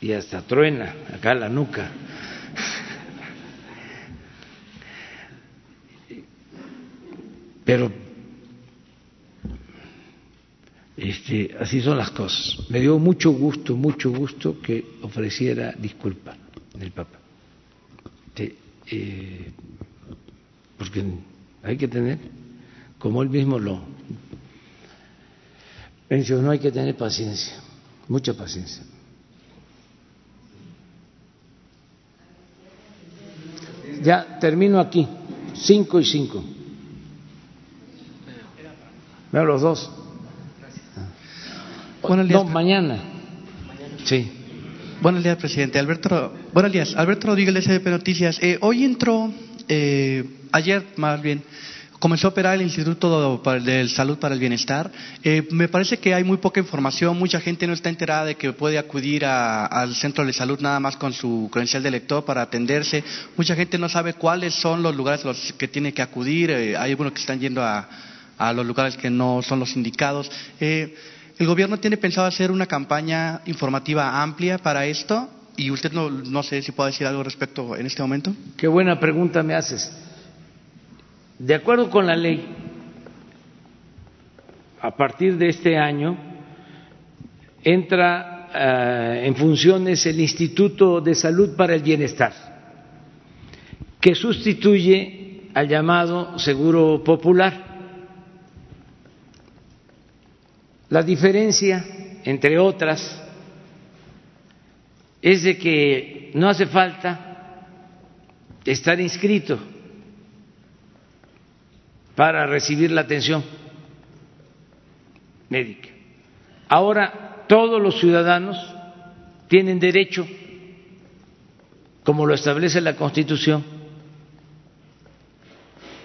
y hasta truena acá la nuca. Pero Este, así son las cosas. Me dio mucho gusto, mucho gusto que ofreciera disculpa el Papa. Eh, porque hay que tener, como él mismo lo mencionó, hay que tener paciencia, mucha paciencia. ya termino aquí, cinco y cinco. Veo los dos. Buenos días. No, mañana. Sí. Buenos días, presidente. Alberto, buenos días. Alberto Rodríguez de SDP Noticias. Eh, hoy entró, eh, ayer más bien, comenzó a operar el Instituto de Salud para el Bienestar. Eh, me parece que hay muy poca información, mucha gente no está enterada de que puede acudir a- al centro de salud nada más con su credencial de lector para atenderse. Mucha gente no sabe cuáles son los lugares a los que tiene que acudir. Eh, hay algunos que están yendo a, a los lugares que no son los indicados. Eh, ¿El gobierno tiene pensado hacer una campaña informativa amplia para esto? Y usted no, no sé si puede decir algo al respecto en este momento. Qué buena pregunta me haces. De acuerdo con la ley, a partir de este año entra eh, en funciones el Instituto de Salud para el Bienestar, que sustituye al llamado Seguro Popular. La diferencia, entre otras, es de que no hace falta estar inscrito para recibir la atención médica. Ahora todos los ciudadanos tienen derecho, como lo establece la Constitución,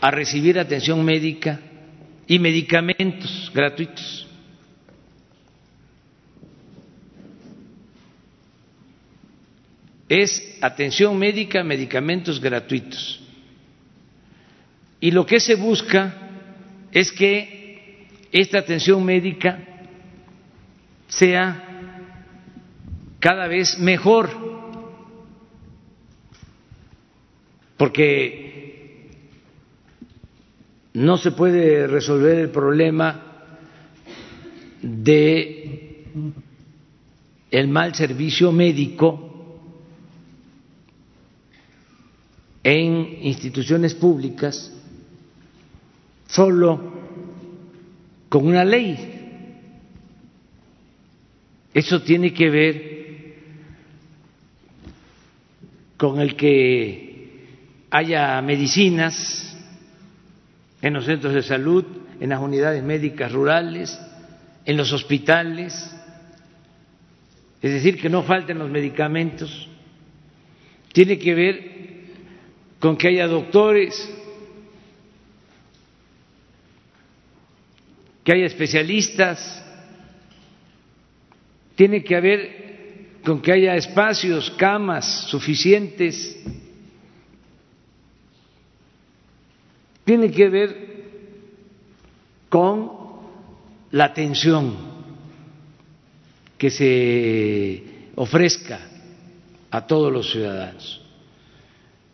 a recibir atención médica y medicamentos gratuitos. Es atención médica, medicamentos gratuitos. Y lo que se busca es que esta atención médica sea cada vez mejor, porque no se puede resolver el problema de el mal servicio médico en instituciones públicas solo con una ley. Eso tiene que ver con el que haya medicinas en los centros de salud, en las unidades médicas rurales, en los hospitales, es decir, que no falten los medicamentos. Tiene que ver con que haya doctores, que haya especialistas, tiene que haber con que haya espacios, camas suficientes, tiene que ver con la atención que se ofrezca a todos los ciudadanos.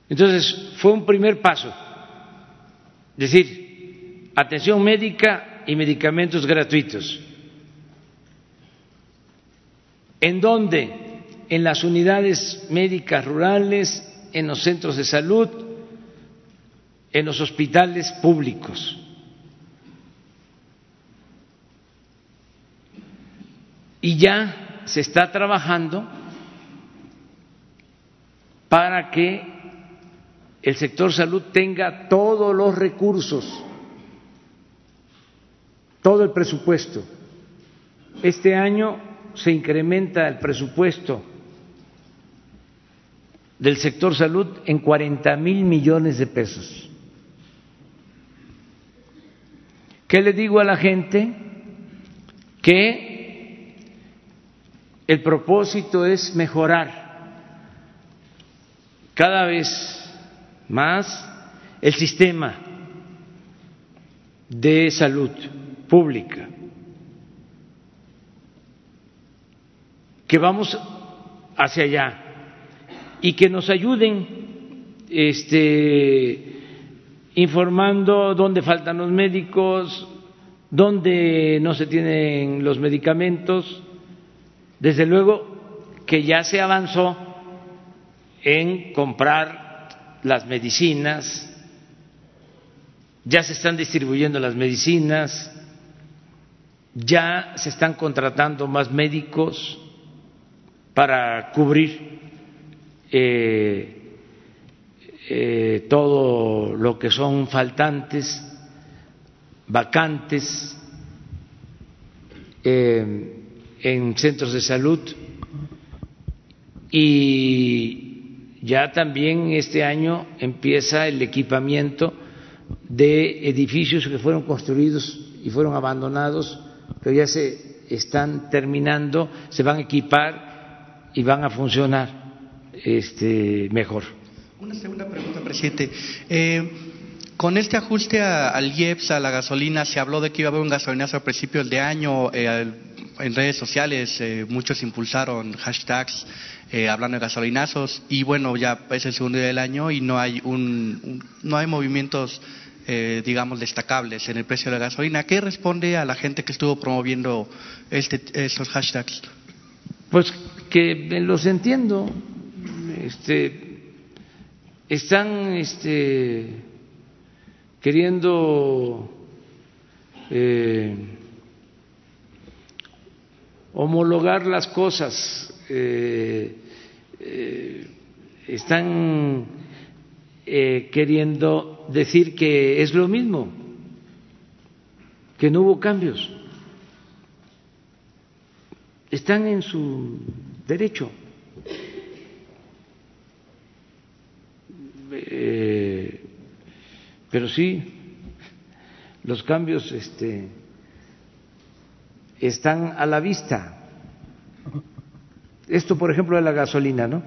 Entonces, fue un primer paso, decir, atención médica y medicamentos gratuitos. ¿En dónde? En las unidades médicas rurales, en los centros de salud, en los hospitales públicos. Y ya se está trabajando para que el sector salud tenga todos los recursos, todo el presupuesto. Este año se incrementa el presupuesto del sector salud en 40 mil millones de pesos. ¿Qué le digo a la gente? Que el propósito es mejorar cada vez más el sistema de salud pública, que vamos hacia allá y que nos ayuden este, informando dónde faltan los médicos, dónde no se tienen los medicamentos. Desde luego que ya se avanzó en comprar las medicinas, ya se están distribuyendo las medicinas, ya se están contratando más médicos para cubrir eh, eh, todo lo que son faltantes, vacantes eh, en centros de salud. Y ya también este año empieza el equipamiento de edificios que fueron construidos y fueron abandonados, pero ya se están terminando, se van a equipar y van a funcionar este, mejor. Una segunda pregunta, presidente. Eh, con este ajuste al IEPS, a la gasolina, se habló de que iba a haber un gasolinazo a principios de año. Eh, en redes sociales eh, muchos impulsaron hashtags hablando de gasolinazos y bueno, ya es el segundo día del año y no hay, un, no hay movimientos digamos, destacables en el precio de la gasolina. ¿Qué responde a la gente que estuvo promoviendo este, estos hashtags? Pues que los entiendo. Este, están este, queriendo eh, homologar las cosas, eh, eh, están queriendo decir que es lo mismo, que no hubo cambios. Están en su derecho. Eh, pero sí, los cambios este, están a la vista. Esto, por ejemplo, de la gasolina, ¿no?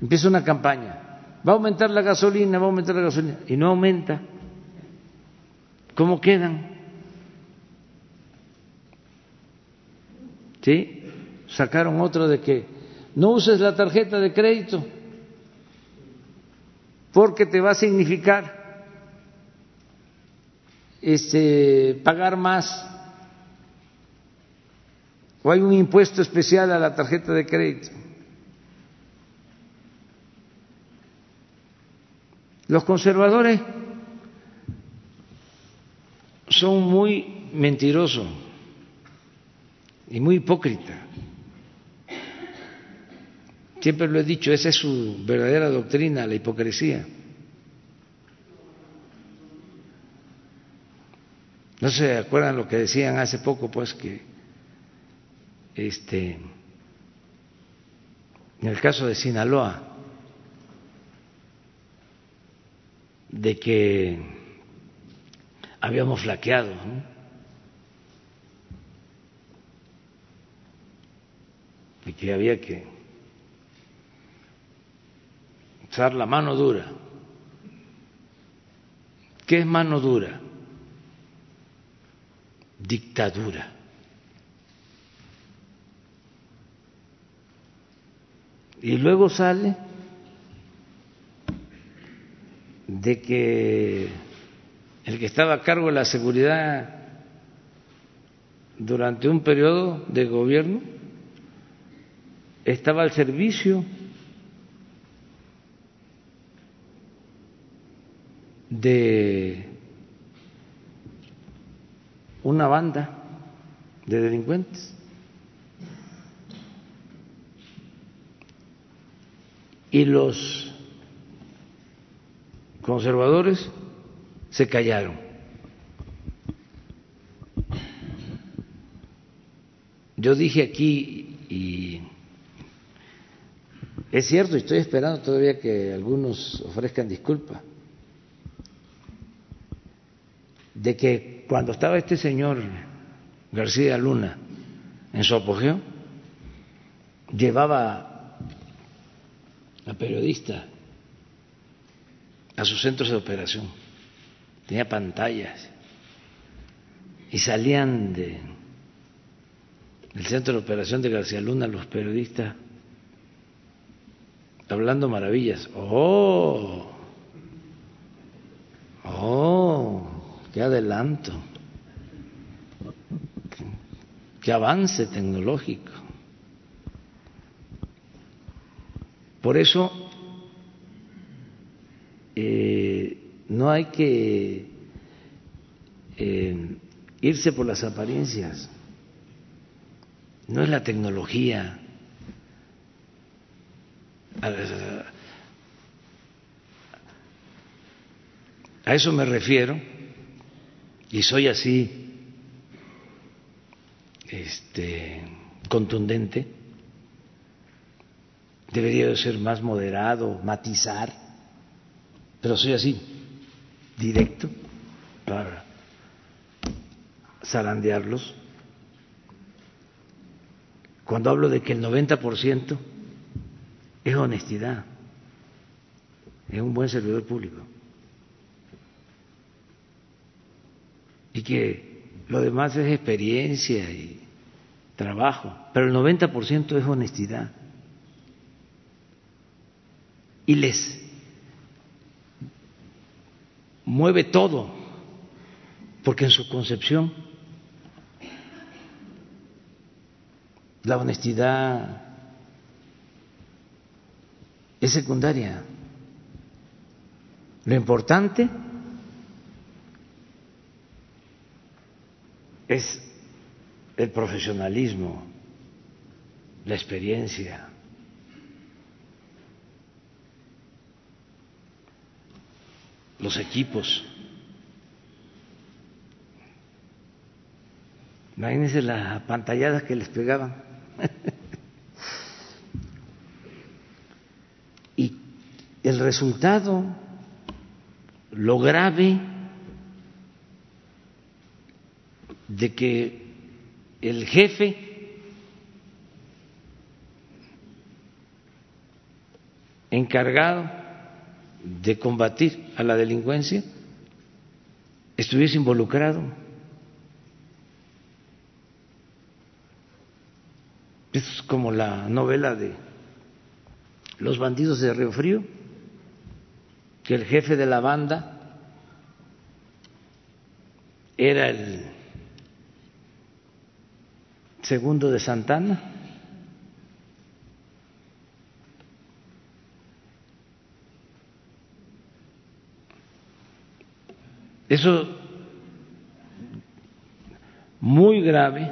Empieza una campaña. Va a aumentar la gasolina, va a aumentar la gasolina. Y no aumenta. ¿Cómo quedan? ¿Sí? Sacaron otro de que no uses la tarjeta de crédito porque te va a significar este, pagar más o hay un impuesto especial a la tarjeta de crédito. Los conservadores son muy mentirosos y muy hipócritas. Siempre lo he dicho, esa es su verdadera doctrina, la hipocresía. No se acuerdan lo que decían hace poco, pues que este en el caso de Sinaloa de que habíamos flaqueado, ¿no? y que había que usar la mano dura. ¿Qué es mano dura? Dictadura. Y luego sale de que el que estaba a cargo de la seguridad durante un periodo de gobierno estaba al servicio de una banda de delincuentes. Y los conservadores se callaron. Yo dije aquí, y es cierto, estoy esperando todavía que algunos ofrezcan disculpas, de que cuando estaba este señor García Luna en su apogeo, llevaba a periodistas a sus centros de operación, tenía pantallas y salían de del centro de operación de García Luna los periodistas hablando maravillas. Oh, oh, qué adelanto, qué avance tecnológico. Por eso eh, no hay que eh, irse por las apariencias, no es la tecnología. A eso me refiero y soy así este contundente. Debería de ser más moderado, matizar, pero soy así, directo, para zarandearlos. Cuando hablo de que el 90% es honestidad, es un buen servidor público. Y que lo demás es experiencia y trabajo, pero el 90% es honestidad. Y les mueve todo, porque en su concepción la honestidad es secundaria. Lo importante es el profesionalismo, la experiencia. Los equipos. Imagínense las pantalladas que les pegaban. y el resultado, lo grave de que el jefe encargado de combatir a la delincuencia estuviese involucrado. Es como la novela de Los bandidos de Río Frío, que el jefe de la banda era el segundo de Santana Eso muy grave.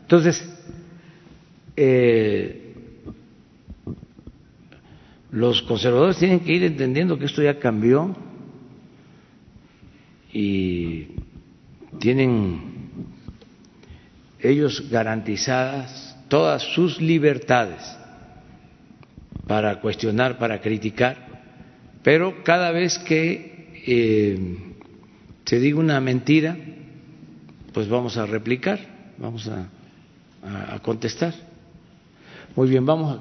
Entonces, eh, los conservadores tienen que ir entendiendo que esto ya cambió y tienen ellos garantizadas todas sus libertades para cuestionar, para criticar, pero cada vez que eh, se diga una mentira, pues vamos a replicar, vamos a, contestar. Muy bien, vamos a.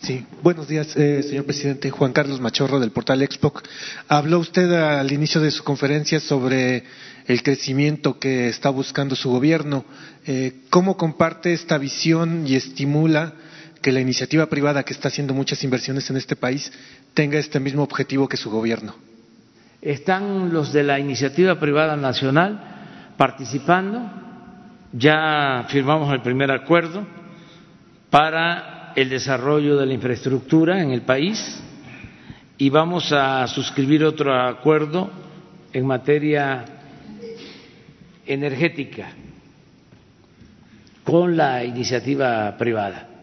Sí, buenos días, eh, señor presidente. Juan Carlos Machorro del portal Expoc. Habló usted al inicio de su conferencia sobre el crecimiento que está buscando su gobierno. Eh, ¿Cómo comparte esta visión y estimula que la iniciativa privada que está haciendo muchas inversiones en este país tenga este mismo objetivo que su gobierno. Están los de la iniciativa privada nacional participando, ya firmamos el primer acuerdo para el desarrollo de la infraestructura en el país y vamos a suscribir otro acuerdo en materia energética con la iniciativa privada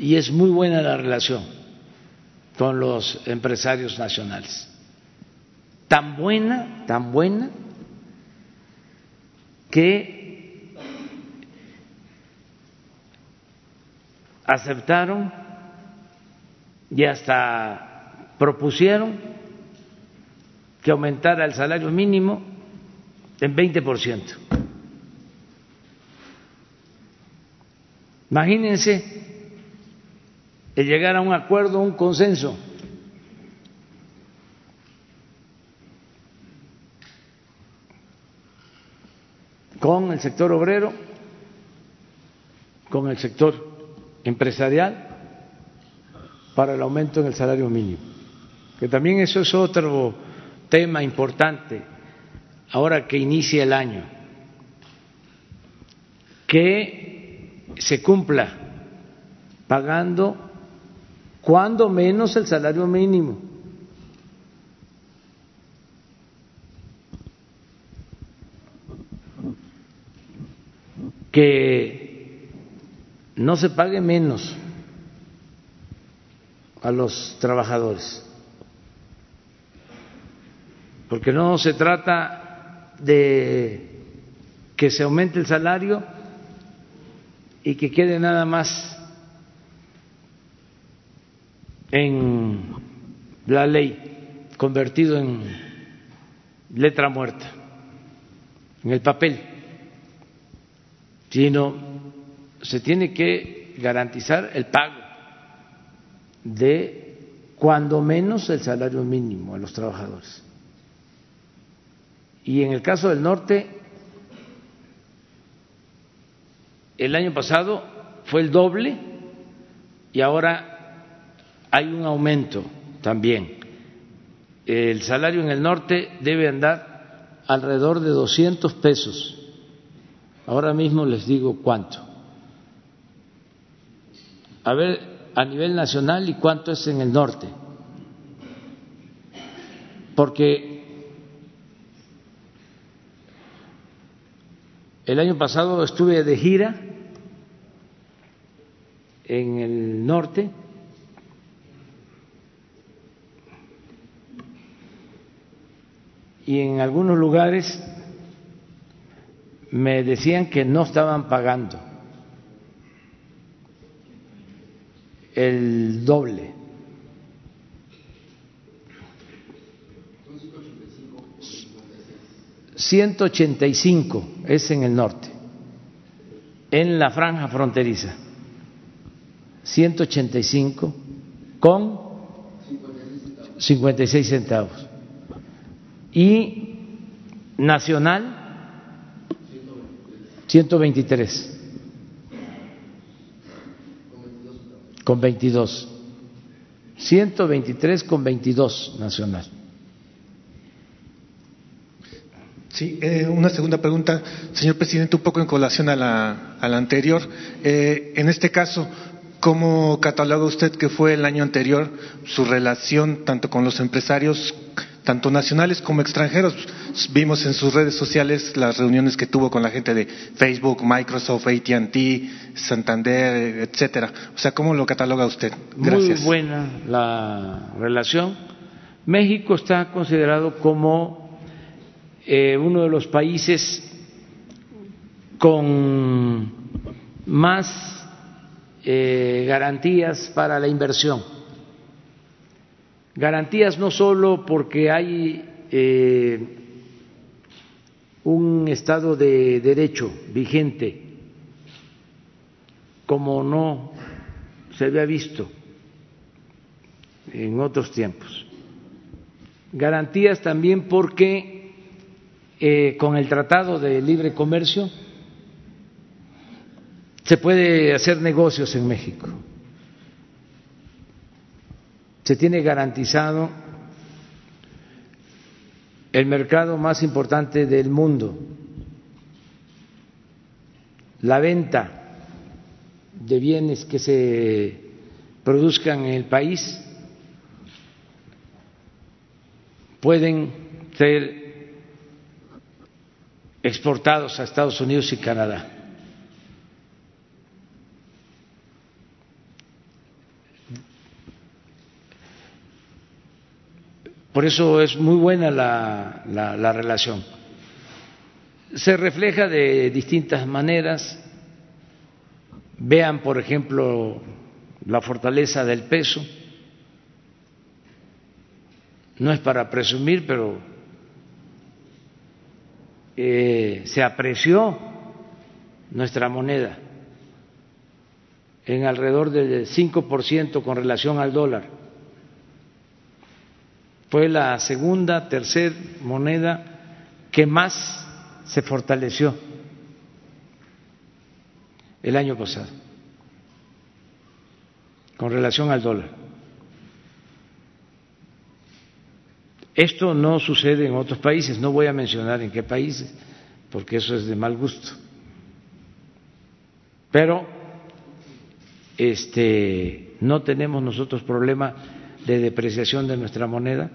y es muy buena la relación con los empresarios nacionales. Tan buena, tan buena, que aceptaron y hasta propusieron que aumentara el salario mínimo en 20%. Imagínense de llegar a un acuerdo, un consenso. con el sector obrero, con el sector empresarial, para el aumento en el salario mínimo. Que también eso es otro tema importante ahora que inicia el año, que se cumpla pagando cuando menos el salario mínimo. Que no se pague menos a los trabajadores, porque no se trata de que se aumente el salario y que quede nada más en la ley, convertido en letra muerta, en el papel, sino se tiene que garantizar el pago de cuando menos el salario mínimo a los trabajadores. Y en el caso del norte, el año pasado fue el doble y ahora hay un aumento también. El salario en el norte debe andar alrededor de 200 pesos. Ahora mismo les digo cuánto. A ver, a nivel nacional y cuánto es en el norte. Porque el año pasado estuve de gira en el norte y en algunos lugares me decían que no estaban pagando el doble. Ciento ochenta y cinco es en el norte, en la franja fronteriza. Ciento ochenta y cinco con cincuenta y seis centavos. Y nacional, ciento veintitrés. con 22. 123 con 22 nacional. Sí, eh, una segunda pregunta, señor presidente, un poco en colación a la, a anterior. Eh, en este caso, ¿cómo cataloga usted que fue el año anterior su relación tanto con los empresarios tanto nacionales como extranjeros. Vimos en sus redes sociales las reuniones que tuvo con la gente de Facebook, Microsoft, AT&T, Santander, etcétera. O sea, ¿cómo lo cataloga usted? Gracias. Muy buena la relación. México está considerado como eh, uno de los países con más eh, garantías para la inversión Garantías no solo porque hay eh, un Estado de Derecho vigente, como no se había visto en otros tiempos. Garantías también porque eh, con el Tratado de Libre Comercio se puede hacer negocios en México se tiene garantizado el mercado más importante del mundo, la venta de bienes que se produzcan en el país pueden ser exportados a Estados Unidos y Canadá. Por eso es muy buena la, la, relación. Se refleja de distintas maneras. Vean, por ejemplo, la fortaleza del peso. No es para presumir, pero eh, se apreció nuestra moneda en alrededor del 5% con relación al dólar fue la segunda, tercera moneda que más se fortaleció el año pasado con relación al dólar. Esto no sucede en otros países, no voy a mencionar en qué países, porque eso es de mal gusto. Pero este no tenemos nosotros problema de depreciación de nuestra moneda,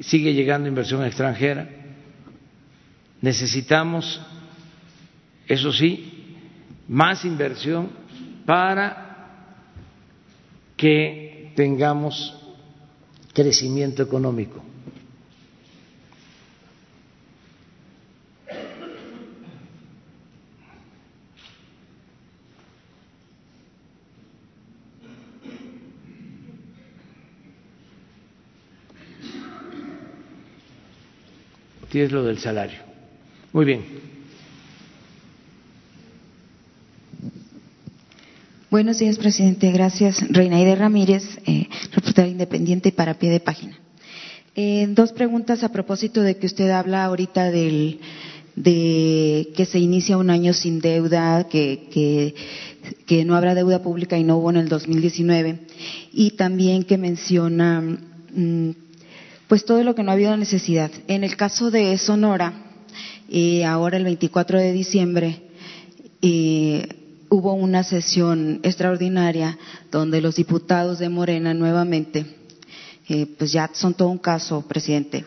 sigue llegando inversión extranjera. Necesitamos, eso sí, más inversión para que tengamos crecimiento económico. Es lo del salario. Muy bien. Buenos días, presidente. Gracias. Reinaide Ramírez, eh, reportera independiente para pie de página. Eh, dos preguntas a propósito de que usted habla ahorita del, de que se inicia un año sin deuda, que, que, no habrá deuda pública y no hubo en el 2019, y también que menciona mm, pues todo lo que no ha habido necesidad. En el caso de Sonora, eh, ahora el 24 de diciembre, eh, hubo una sesión extraordinaria donde los diputados de Morena nuevamente, eh, pues ya son todo un caso, presidente,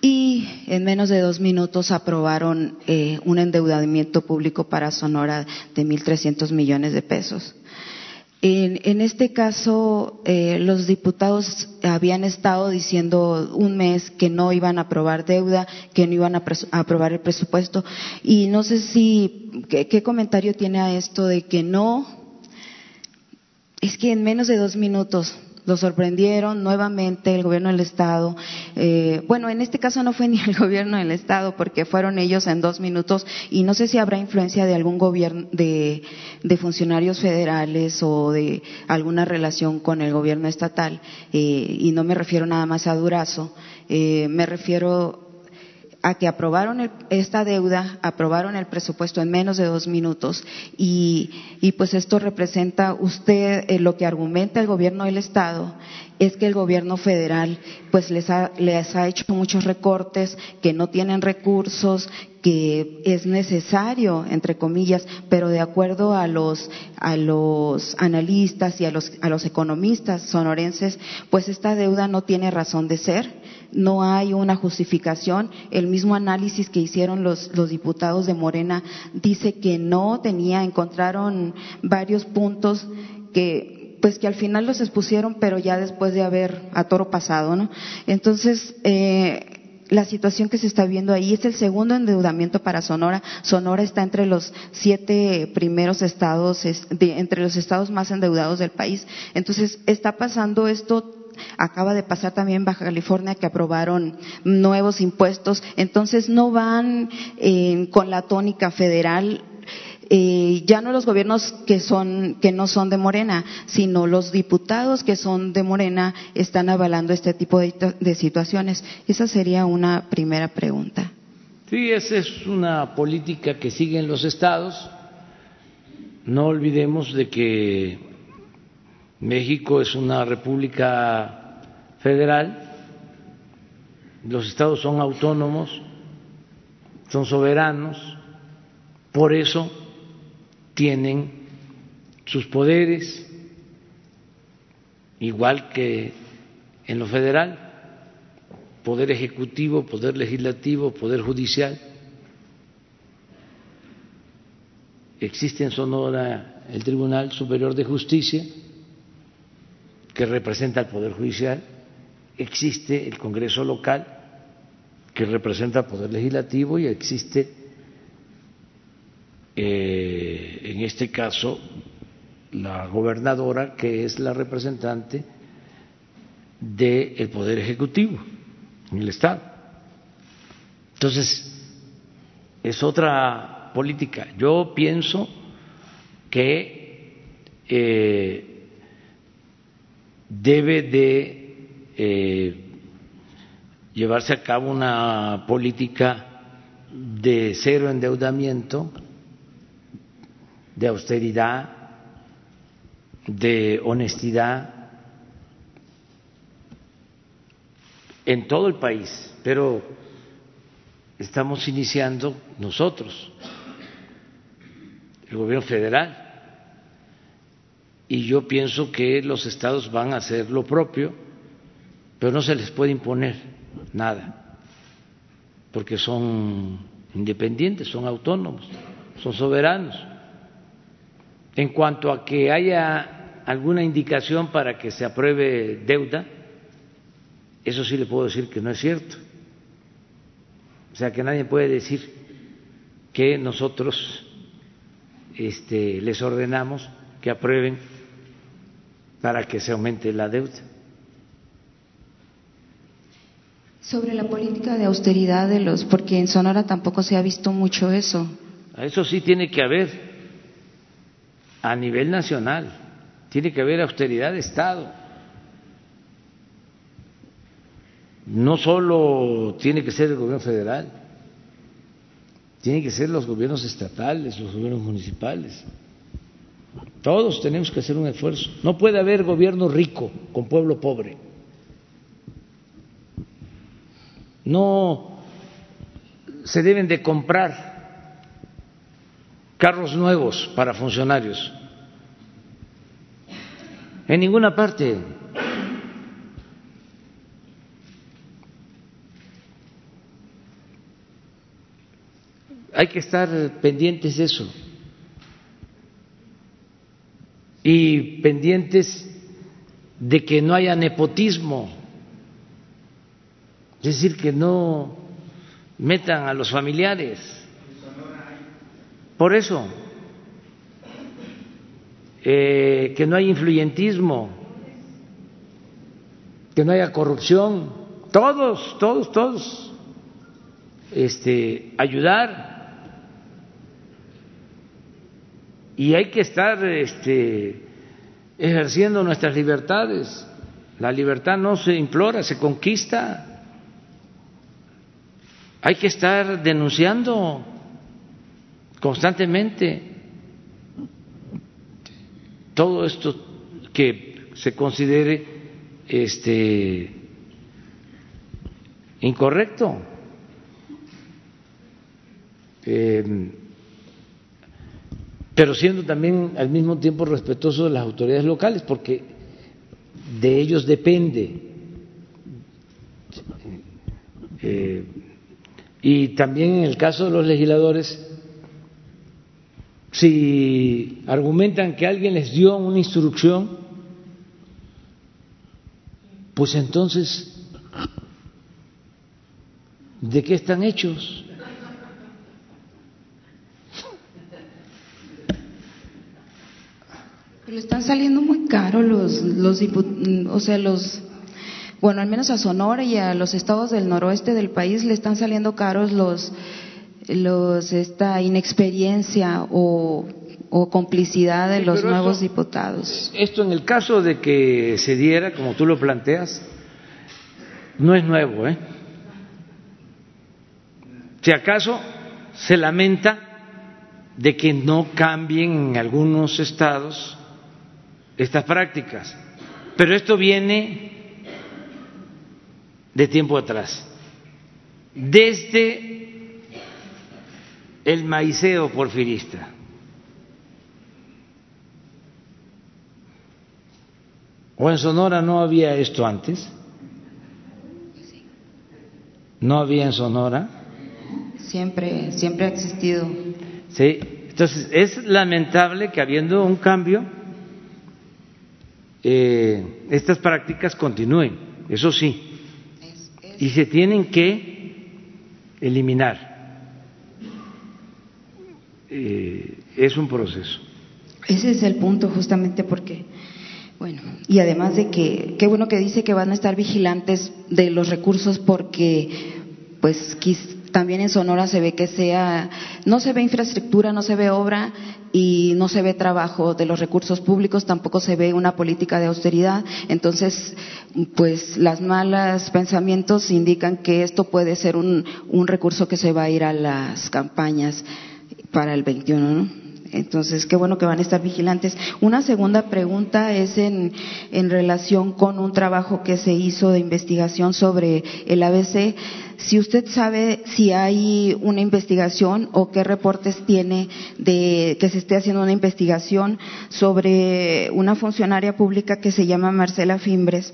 y en menos de dos minutos aprobaron eh, un endeudamiento público para Sonora de 1.300 millones de pesos. En, este caso, eh, los diputados habían estado diciendo un mes que no iban a aprobar deuda, que no iban a, aprobar el presupuesto. Y no sé si, ¿qué, comentario tiene a esto de que no? Es que en menos de dos minutos lo sorprendieron nuevamente el gobierno del Estado. Eh, bueno, en este caso no fue ni el gobierno del Estado porque fueron ellos en dos minutos y no sé si habrá influencia de algún gobierno, de, funcionarios federales o de alguna relación con el gobierno estatal. Eh, y no me refiero nada más a Durazo, eh, me refiero a que aprobaron esta deuda, aprobaron el presupuesto en menos de dos minutos y, pues esto representa usted eh, lo que argumenta el gobierno del Estado es que el gobierno federal pues les ha, les ha hecho muchos recortes, que no tienen recursos, que es necesario, entre comillas, pero de acuerdo a los, a los analistas y a los, a los economistas sonorenses, pues esta deuda no tiene razón de ser, no hay una justificación. El mismo análisis que hicieron los, diputados de Morena dice que no tenía, encontraron varios puntos que pues que al final los expusieron, pero ya después de haber a toro pasado, ¿no? Entonces, eh, la situación que se está viendo ahí es el segundo endeudamiento para Sonora. Sonora está entre los siete primeros estados, entre los estados más endeudados del país. Entonces, está pasando esto acaba de pasar también Baja California que aprobaron nuevos impuestos, entonces no van eh, con la tónica federal eh, ya no los gobiernos que son que no son de Morena, sino los diputados que son de Morena están avalando este tipo de, situaciones. Esa sería una primera pregunta. Sí, esa es una política que siguen los estados. No olvidemos de que México es una república federal, los estados son autónomos, son soberanos, por eso tienen sus poderes, igual que en lo federal, poder ejecutivo, poder legislativo, poder judicial. Existe en Sonora el Tribunal Superior de Justicia, que representa al Poder Judicial, existe el Congreso local, que representa al Poder Legislativo, y existe eh, en este caso la gobernadora, que es la representante del Poder Ejecutivo en el Estado. Entonces, es otra política. Yo pienso que eh, debe de eh, llevarse a cabo una política de cero endeudamiento de austeridad, de honestidad en todo el país, pero estamos iniciando nosotros, el gobierno federal, y yo pienso que los estados van a hacer lo propio, pero no se les puede imponer nada, porque son independientes, son autónomos, son soberanos. En cuanto a que haya alguna indicación para que se apruebe deuda, eso sí le puedo decir que no es cierto. O sea, que nadie puede decir que nosotros este, les ordenamos que aprueben para que se aumente la deuda. Sobre la política de austeridad de los, porque en Sonora tampoco se ha visto mucho eso. Eso sí tiene que haber a nivel nacional, tiene que haber austeridad de Estado. No solo tiene que ser el gobierno federal, tiene que ser los gobiernos estatales, los gobiernos municipales. Todos tenemos que hacer un esfuerzo. No puede haber gobierno rico con pueblo pobre. No se deben de comprar carros nuevos para funcionarios. En ninguna parte. Hay que estar pendientes de eso y pendientes de que no haya nepotismo es decir, que no metan a los familiares. Por eso, eh, que no haya influyentismo, que no haya corrupción, todos, todos, todos, este, ayudar. Y hay que estar este, ejerciendo nuestras libertades. La libertad no se implora, se conquista. Hay que estar denunciando constantemente todo esto que se considere este incorrecto. Eh, pero siendo también al mismo tiempo respetuoso de las autoridades locales, porque de ellos depende. Eh, y también en el caso de los legisladores, si argumentan que alguien les dio una instrucción, pues entonces, ¿de qué están hechos? Pero están saliendo muy caros los, los o sea, los bueno, al menos a Sonora y a los estados del noroeste del país le están saliendo caros los, los esta inexperiencia o, complicidad de los nuevos diputados. Esto en el caso de que se diera, como tú lo planteas, no es nuevo, ¿eh? Si acaso se lamenta de que no cambien en algunos estados estas prácticas, pero esto viene de tiempo atrás. Desde el maiceo porfirista. ¿O en Sonora no había esto antes? ¿No había en Sonora? Siempre, siempre ha existido. Sí, entonces es lamentable que habiendo un cambio, eh, estas prácticas continúen, eso sí y se tienen que eliminar. Eh, es un proceso. Ese es el punto justamente porque, bueno, y además de que, qué bueno que dice que van a estar vigilantes de los recursos porque, pues, también en Sonora se ve que sea, no se ve infraestructura, no se ve obra y no se ve trabajo de los recursos públicos, tampoco se ve una política de austeridad. Entonces, pues las malas pensamientos indican que esto puede ser un, un recurso que se va a ir a las campañas para el 21, ¿no? Entonces, qué bueno que van a estar vigilantes. Una segunda pregunta es en, relación con un trabajo que se hizo de investigación sobre el ABC. Si usted sabe si hay una investigación o qué reportes tiene de que se esté haciendo una investigación sobre una funcionaria pública que se llama Marcela Fimbres,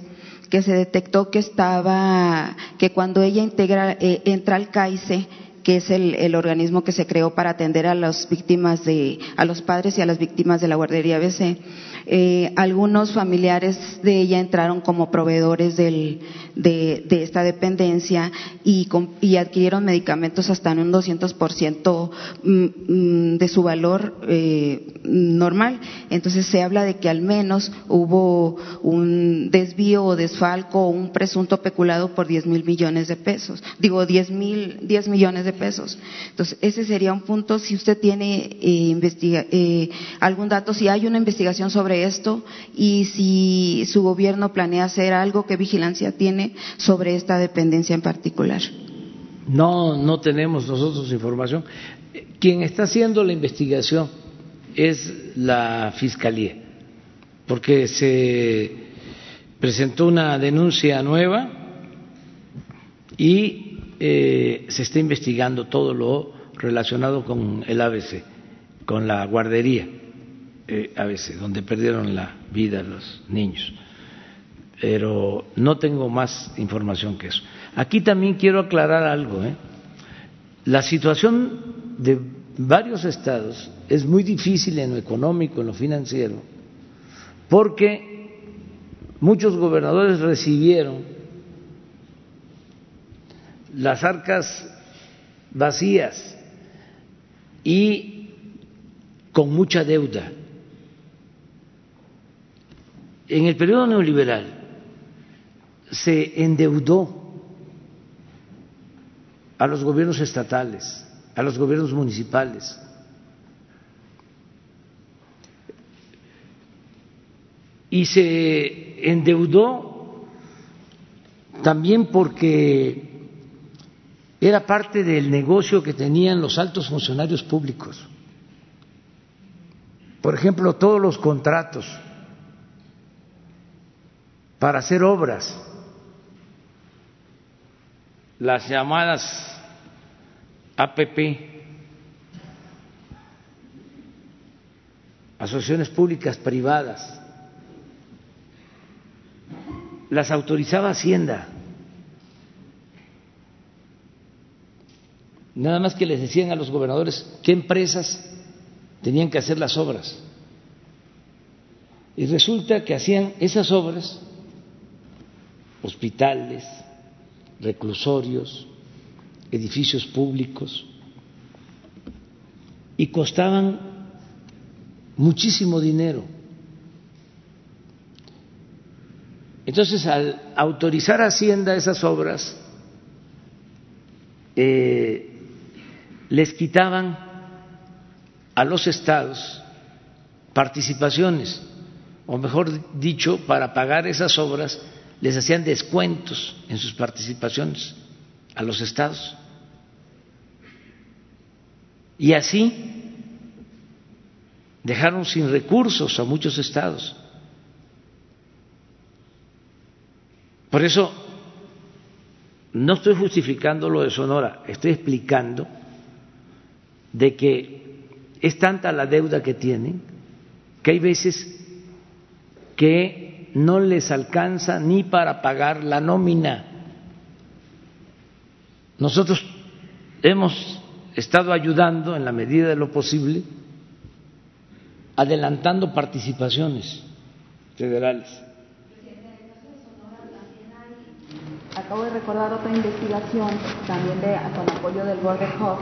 que se detectó que estaba, que cuando ella integra, eh, entra al CAICE, que es el, el, organismo que se creó para atender a las víctimas de, a los padres y a las víctimas de la guardería ABC. Eh, algunos familiares de ella entraron como proveedores del, de, esta dependencia y, y, adquirieron medicamentos hasta en un 200% mm, mm, de su valor eh, normal. Entonces se habla de que al menos hubo un desvío o desfalco o un presunto peculado por 10 mil millones de pesos. Digo, 10 mil, 10 millones de pesos. Entonces, ese sería un punto. Si usted tiene eh, investiga, eh, algún dato, si hay una investigación sobre esto y si su gobierno planea hacer algo, ¿qué vigilancia tiene sobre esta dependencia en particular? No, no tenemos nosotros información. Quien está haciendo la investigación es la Fiscalía, porque se presentó una denuncia nueva y eh, se está investigando todo lo relacionado con el ABC, con la guardería eh, ABC, donde perdieron la vida los niños. Pero no tengo más información que eso. Aquí también quiero aclarar algo. ¿eh? La situación de varios estados es muy difícil en lo económico, en lo financiero, porque muchos gobernadores recibieron las arcas vacías y con mucha deuda. En el periodo neoliberal se endeudó a los gobiernos estatales, a los gobiernos municipales. Y se endeudó también porque era parte del negocio que tenían los altos funcionarios públicos. Por ejemplo, todos los contratos para hacer obras, las llamadas APP, asociaciones públicas privadas, las autorizaba Hacienda. Nada más que les decían a los gobernadores qué empresas tenían que hacer las obras. Y resulta que hacían esas obras, hospitales, reclusorios, edificios públicos, y costaban muchísimo dinero. Entonces, al autorizar a Hacienda esas obras, eh, les quitaban a los estados participaciones, o mejor dicho, para pagar esas obras les hacían descuentos en sus participaciones a los estados. Y así dejaron sin recursos a muchos estados. Por eso no estoy justificando lo de Sonora, estoy explicando de que es tanta la deuda que tienen que hay veces que no les alcanza ni para pagar la nómina. Nosotros hemos estado ayudando en la medida de lo posible, adelantando participaciones federales. Acabo de recordar otra investigación también de, con apoyo del Border Hub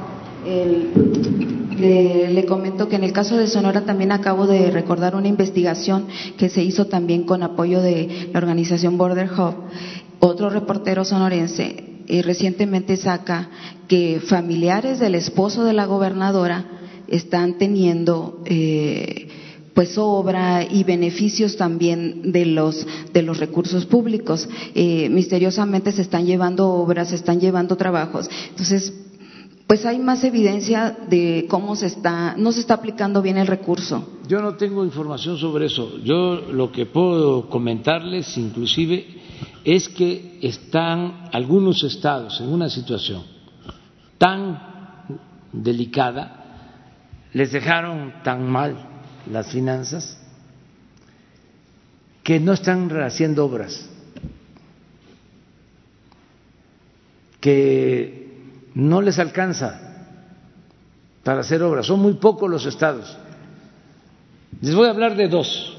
le, comento que en el caso de Sonora también acabo de recordar una investigación que se hizo también con apoyo de la organización Border Hub. Otro reportero sonorense eh, recientemente saca que familiares del esposo de la gobernadora están teniendo eh, pues obra y beneficios también de los de los recursos públicos. Eh, misteriosamente se están llevando obras, se están llevando trabajos. Entonces pues hay más evidencia de cómo se está, no se está aplicando bien el recurso. Yo no tengo información sobre eso. Yo lo que puedo comentarles, inclusive, es que están algunos estados en una situación tan delicada, les dejaron tan mal las finanzas, que no están haciendo obras, que no les alcanza para hacer obras. Son muy pocos los estados. Les voy a hablar de dos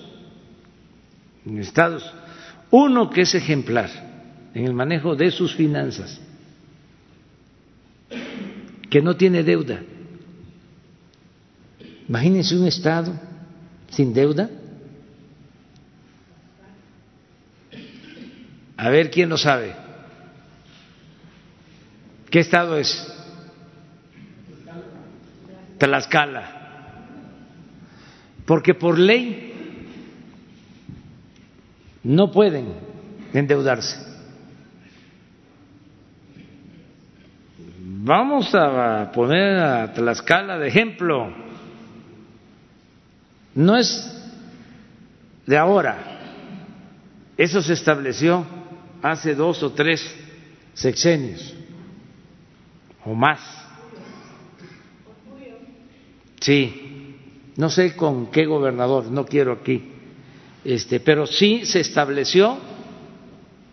estados. Uno que es ejemplar en el manejo de sus finanzas, que no tiene deuda. Imagínense un estado sin deuda. A ver quién lo sabe. ¿Qué estado es? Tlaxcala. Porque por ley no pueden endeudarse. Vamos a poner a Tlaxcala de ejemplo. No es de ahora. Eso se estableció hace dos o tres sexenios o más. Sí, no sé con qué gobernador, no quiero aquí, este, pero sí se estableció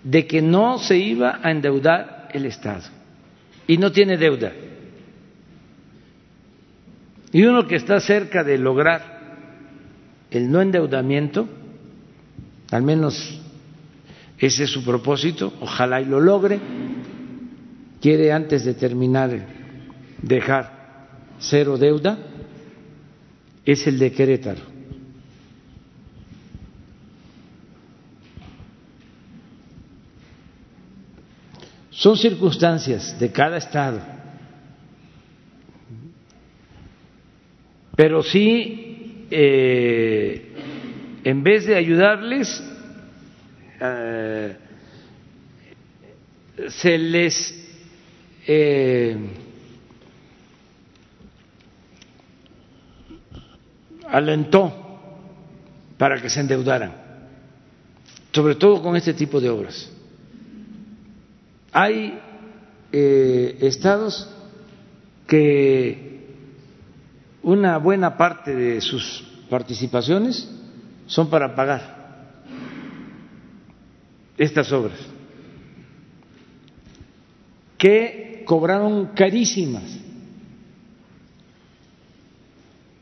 de que no se iba a endeudar el Estado y no tiene deuda. Y uno que está cerca de lograr el no endeudamiento, al menos ese es su propósito, ojalá y lo logre, quiere antes de terminar dejar cero deuda, es el de Querétaro. Son circunstancias de cada estado, pero sí, eh, en vez de ayudarles, eh, se les eh, alentó para que se endeudaran, sobre todo con este tipo de obras. Hay eh, estados que una buena parte de sus participaciones son para pagar estas obras, que cobraron carísimas.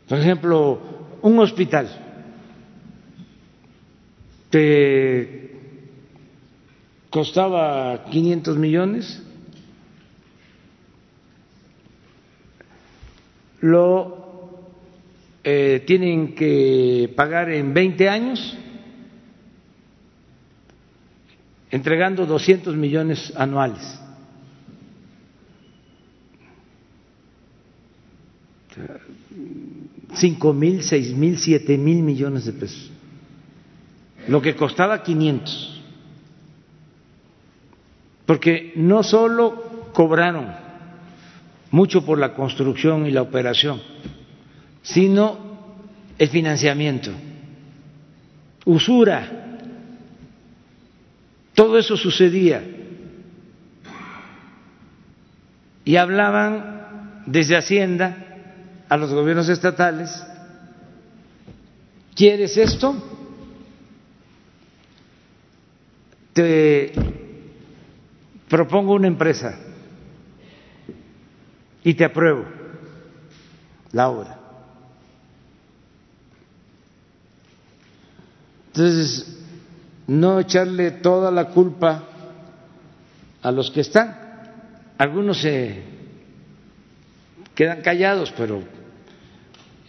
Por ejemplo, un hospital te costaba 500 millones, lo eh, tienen que pagar en 20 años, entregando 200 millones anuales. Cinco mil, seis mil, siete mil millones de pesos, lo que costaba 500, porque no solo cobraron mucho por la construcción y la operación, sino el financiamiento, usura, todo eso sucedía. Y hablaban desde Hacienda a los gobiernos estatales, ¿quieres esto? Te propongo una empresa y te apruebo la obra. Entonces, no echarle toda la culpa a los que están. Algunos se quedan callados, pero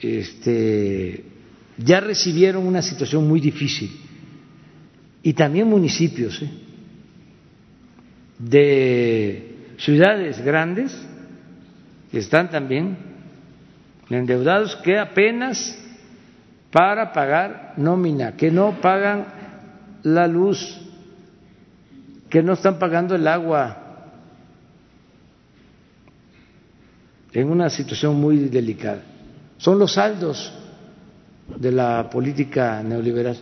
este, ya recibieron una situación muy difícil. Y también municipios ¿eh? de ciudades grandes que están también endeudados que apenas para pagar nómina, que no pagan la luz, que no están pagando el agua, en una situación muy delicada. Son los saldos de la política neoliberal.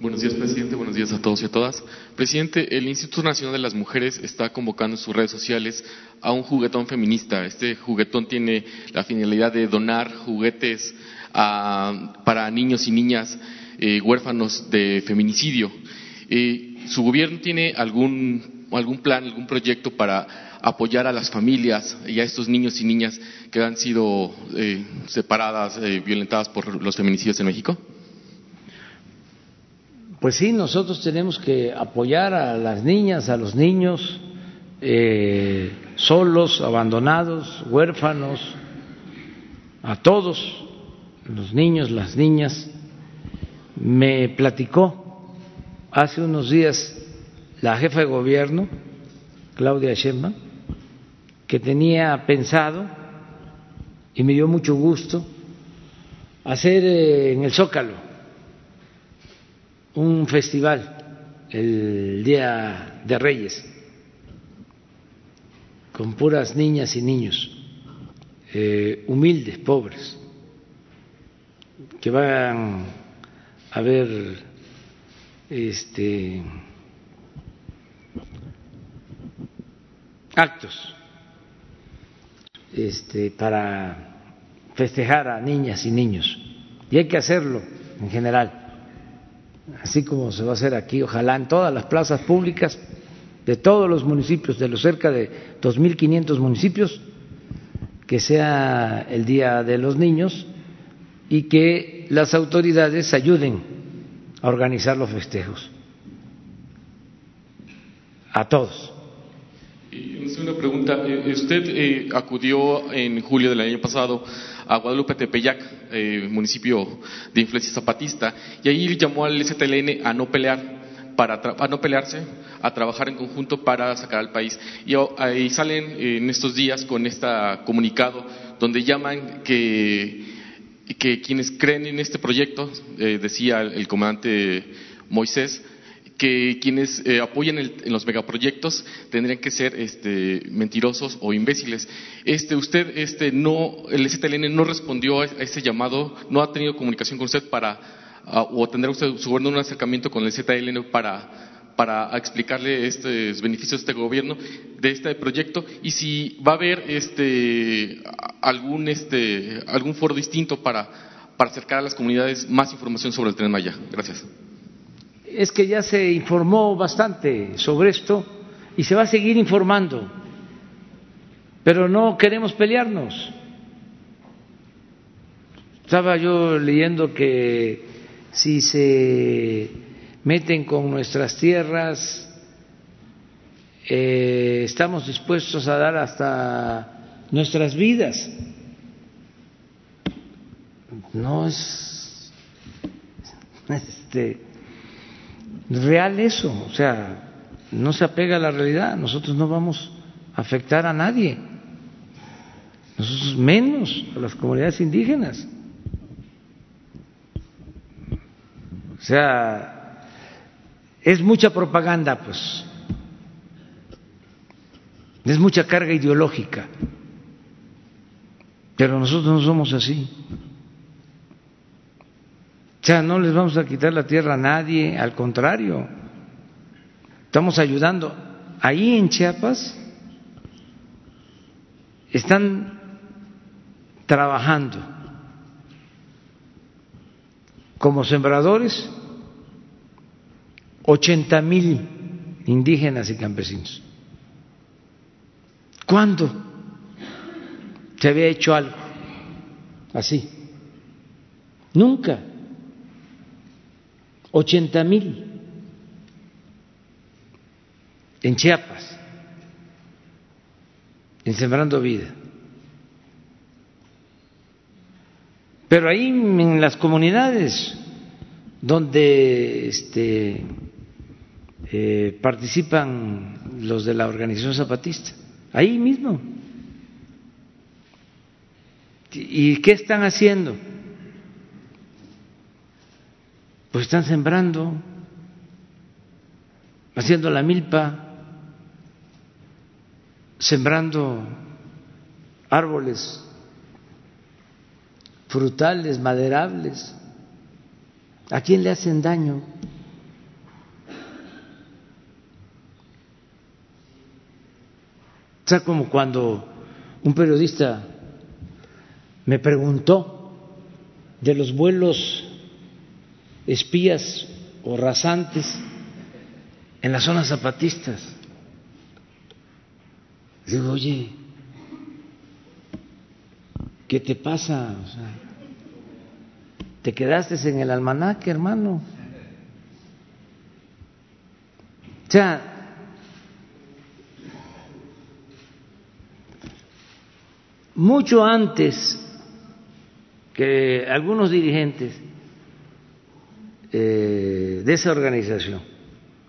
Buenos días, presidente. Buenos días a todos y a todas. Presidente, el Instituto Nacional de las Mujeres está convocando en sus redes sociales a un juguetón feminista. Este juguetón tiene la finalidad de donar juguetes para niños y niñas eh, huérfanos de feminicidio. Eh, ¿Su gobierno tiene algún, algún plan, algún proyecto para apoyar a las familias y a estos niños y niñas que han sido eh, separadas, violentadas por los feminicidios en México? Pues sí, nosotros tenemos que apoyar a las niñas, a los niños solos, abandonados, huérfanos, a todos los niños, las niñas. Me platicó hace unos días la jefa de gobierno, Claudia Sheinbaum, que tenía pensado, y me dio mucho gusto, hacer eh, en el Zócalo un festival el Día de Reyes con puras niñas y niños eh, humildes, pobres, que van a ver este, actos este, para festejar a niñas y niños. Y hay que hacerlo en general, así como se va a hacer aquí, ojalá en todas las plazas públicas de todos los municipios, de los cerca de 2.500 municipios, que sea el Día de los Niños y que las autoridades ayuden a organizar los festejos. A todos. Y una pregunta. Eh, usted eh, acudió en julio del año pasado a Guadalupe Tepeyac, eh, municipio de influencia zapatista, y ahí llamó al STLN a no pelear para a no pelearse, a trabajar en conjunto para sacar al país. Y ahí salen en estos días con este comunicado donde llaman que, que quienes creen en este proyecto, eh, decía el, comandante Moisés, que quienes eh, apoyan en los megaproyectos tendrían que ser este, mentirosos o imbéciles. Este, usted, este, no, el STLN no respondió a ese llamado, no ha tenido comunicación con usted para o tendrá usted su gobierno un acercamiento con el ZLN para, para explicarle estos beneficios de este gobierno, de este proyecto, y si va a haber este, algún, este, algún foro distinto para, para acercar a las comunidades más información sobre el Tren Maya. Gracias. Es que ya se informó bastante sobre esto y se va a seguir informando, pero no queremos pelearnos. Estaba yo leyendo que si se meten con nuestras tierras, eh, estamos dispuestos a dar hasta nuestras vidas. No es este, real eso, o sea, no se apega a la realidad, nosotros no vamos a afectar a nadie, nosotros menos a las comunidades indígenas. O sea, es mucha propaganda, pues. Es mucha carga ideológica. Pero nosotros no somos así. O sea, no les vamos a quitar la tierra a nadie, al contrario. Estamos ayudando. Ahí en Chiapas están trabajando como sembradores 80 mil indígenas y campesinos. ¿Cuándo se había hecho algo así? Nunca. 80 mil en Chiapas, en Sembrando Vida. Pero ahí en las comunidades donde este, eh, participan los de la organización zapatista, ahí mismo. ¿Y qué están haciendo? Pues están sembrando, haciendo la milpa, sembrando árboles frutales, maderables. ¿A quién le hacen daño? O sea, como cuando un periodista me preguntó de los vuelos espías o rasantes en las zonas zapatistas. Digo, oye, ¿qué te pasa? Te quedaste en el almanaque, hermano. O sea, mucho antes que algunos dirigentes eh, de esa organización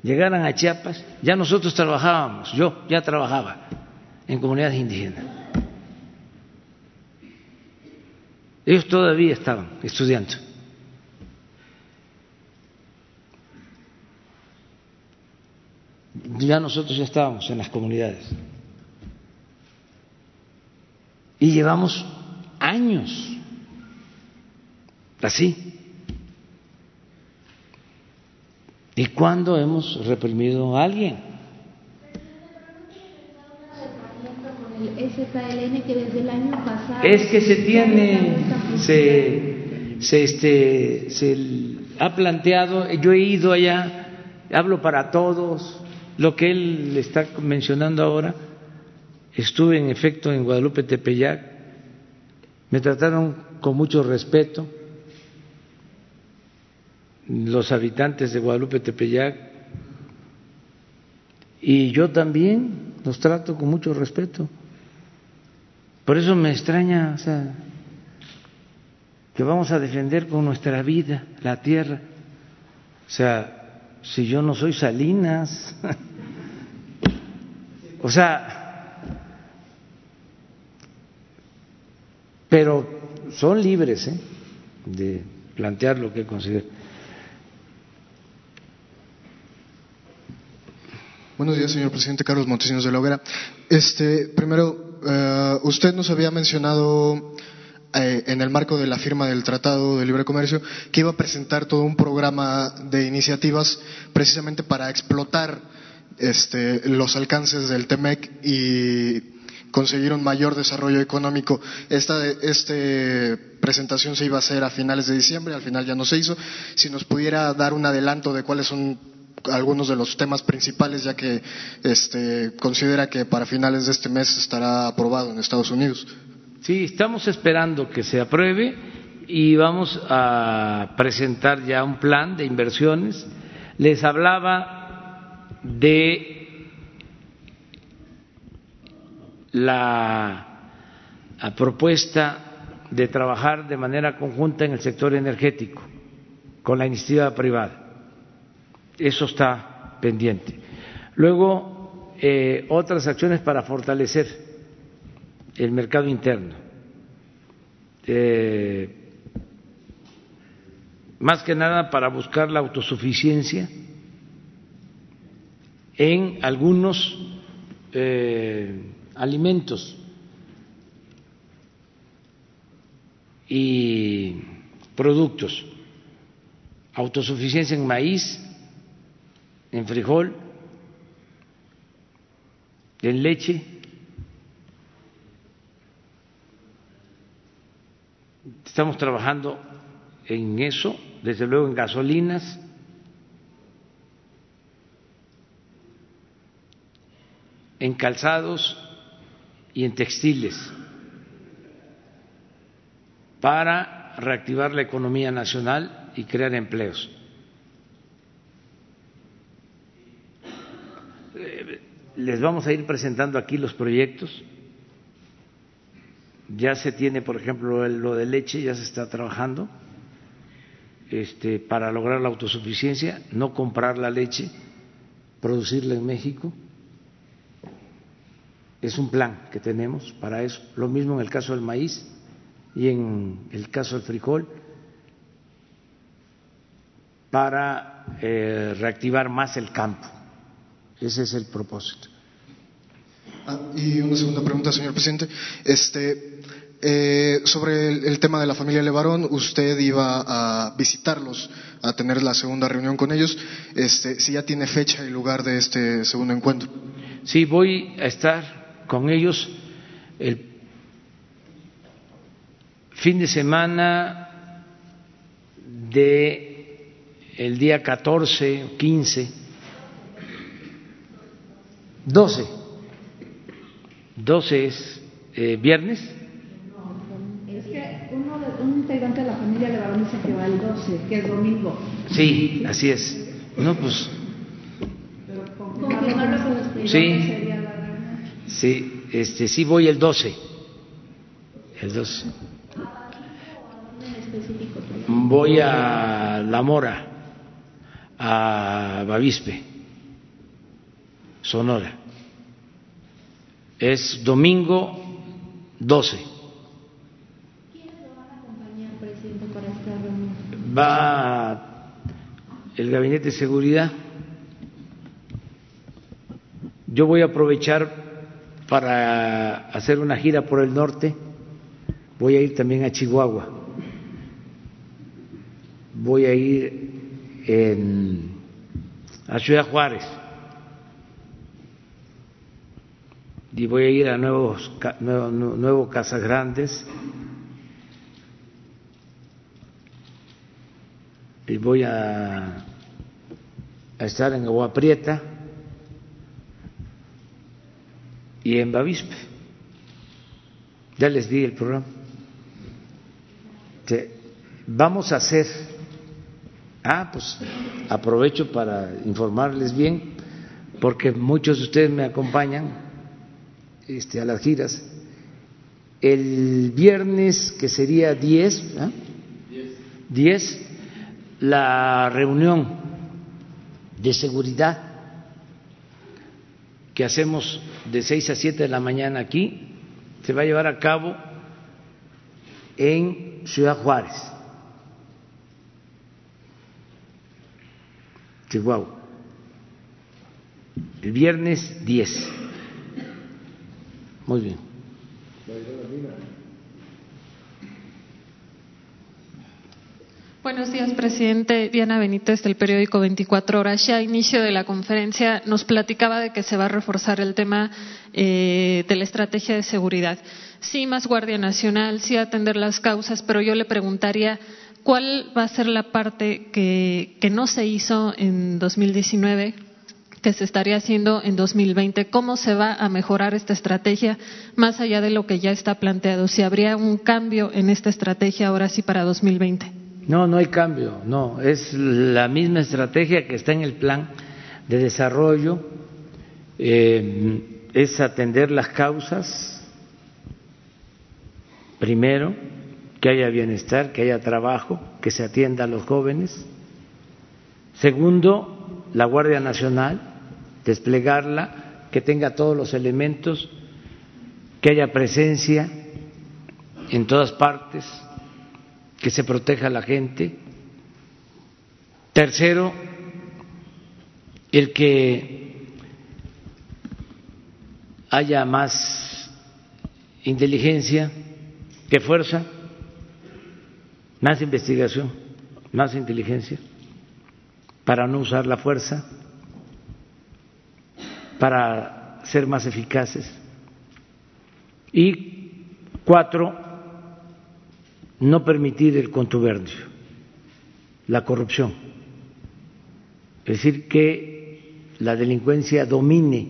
llegaran a Chiapas, ya nosotros trabajábamos, yo ya trabajaba en comunidades indígenas. Ellos todavía estaban estudiando. Ya nosotros ya estábamos en las comunidades. Y llevamos años así. ¿Y cuándo hemos reprimido a alguien? Es que se tiene, se, se, este, se ha planteado, yo he ido allá, hablo para todos, lo que él está mencionando ahora, estuve en efecto en Guadalupe Tepeyac, me trataron con mucho respeto los habitantes de Guadalupe Tepeyac y yo también los trato con mucho respeto. Por eso me extraña, o sea, que vamos a defender con nuestra vida la tierra. O sea, si yo no soy Salinas, o sea, pero son libres ¿eh? de plantear lo que consideren. Buenos días, señor presidente Carlos Montesinos de la Hoguera. Este, primero, eh, usted nos había mencionado eh, en el marco de la firma del Tratado de Libre Comercio que iba a presentar todo un programa de iniciativas precisamente para explotar este, los alcances del TEMEC y conseguir un mayor desarrollo económico. Esta este presentación se iba a hacer a finales de diciembre, al final ya no se hizo. Si nos pudiera dar un adelanto de cuáles son algunos de los temas principales, ya que este, considera que para finales de este mes estará aprobado en Estados Unidos. Sí, estamos esperando que se apruebe y vamos a presentar ya un plan de inversiones. Les hablaba de la propuesta de trabajar de manera conjunta en el sector energético con la iniciativa privada. Eso está pendiente. Luego, eh, otras acciones para fortalecer el mercado interno. Eh, más que nada para buscar la autosuficiencia en algunos eh, alimentos. Y productos, autosuficiencia en maíz, en frijol, en leche, estamos trabajando en eso, desde luego en gasolinas, en calzados, y en textiles para reactivar la economía nacional y crear empleos. Les vamos a ir presentando aquí los proyectos. Ya se tiene, por ejemplo, lo de leche, ya se está trabajando este, para lograr la autosuficiencia, no comprar la leche, producirla en México es un plan que tenemos para eso. Lo mismo en el caso del maíz y en el caso del frijol, para eh, reactivar más el campo. Ese es el propósito. Ah, y una segunda pregunta, señor presidente. Este, eh, sobre el, tema de la familia Levarón, usted iba a visitarlos, a tener la segunda reunión con ellos. Este, si ya tiene fecha y lugar de este segundo encuentro. Sí, voy a estar con ellos el fin de semana de el día 14, 15, 12. 12 es eh, viernes. Es que uno de, un integrante de la familia de varón dice que va el 12, que es domingo. Sí, así es. No, pues. Sí, sí, este, sí voy el 12. El 12. Voy a La Mora, a Bavispe, Sonora. Es domingo 12. Va el Gabinete de Seguridad. Yo voy a aprovechar para hacer una gira por el norte. Voy a ir también a Chihuahua. Voy a ir en, a Ciudad Juárez. Y voy a ir a nuevos, nuevos Casas Grandes. Y voy a, a estar en Agua Prieta y en Bavispe. Ya les di el programa. Vamos a hacer, ah, pues aprovecho para informarles bien, porque muchos de ustedes me acompañan este, a las giras. El viernes, que sería 10, ¿ah? 10, la reunión de seguridad que hacemos de 6 a 7 de la mañana aquí se va a llevar a cabo en Ciudad Juárez, Chihuahua, el viernes 10. Muy bien. Buenos días, presidente. Diana Benítez, del periódico 24 Horas. Ya a inicio de la conferencia nos platicaba de que se va a reforzar el tema eh, de la estrategia de seguridad. Sí, más Guardia Nacional, sí atender las causas, pero yo le preguntaría cuál va a ser la parte que, que no se hizo en 2019 que se estaría haciendo en 2020, cómo se va a mejorar esta estrategia más allá de lo que ya está planteado, si habría un cambio en esta estrategia ahora sí para 2020. No, no hay cambio, no, es la misma estrategia que está en el plan de desarrollo, eh, es atender las causas, primero, que haya bienestar, que haya trabajo, que se atienda a los jóvenes. Segundo, la Guardia Nacional, desplegarla, que tenga todos los elementos, que haya presencia en todas partes que se proteja a la gente. Tercero, el que haya más inteligencia que fuerza, más investigación, más inteligencia, para no usar la fuerza, para ser más eficaces. Y cuatro, no permitir el contubernio, la corrupción, es decir, que la delincuencia domine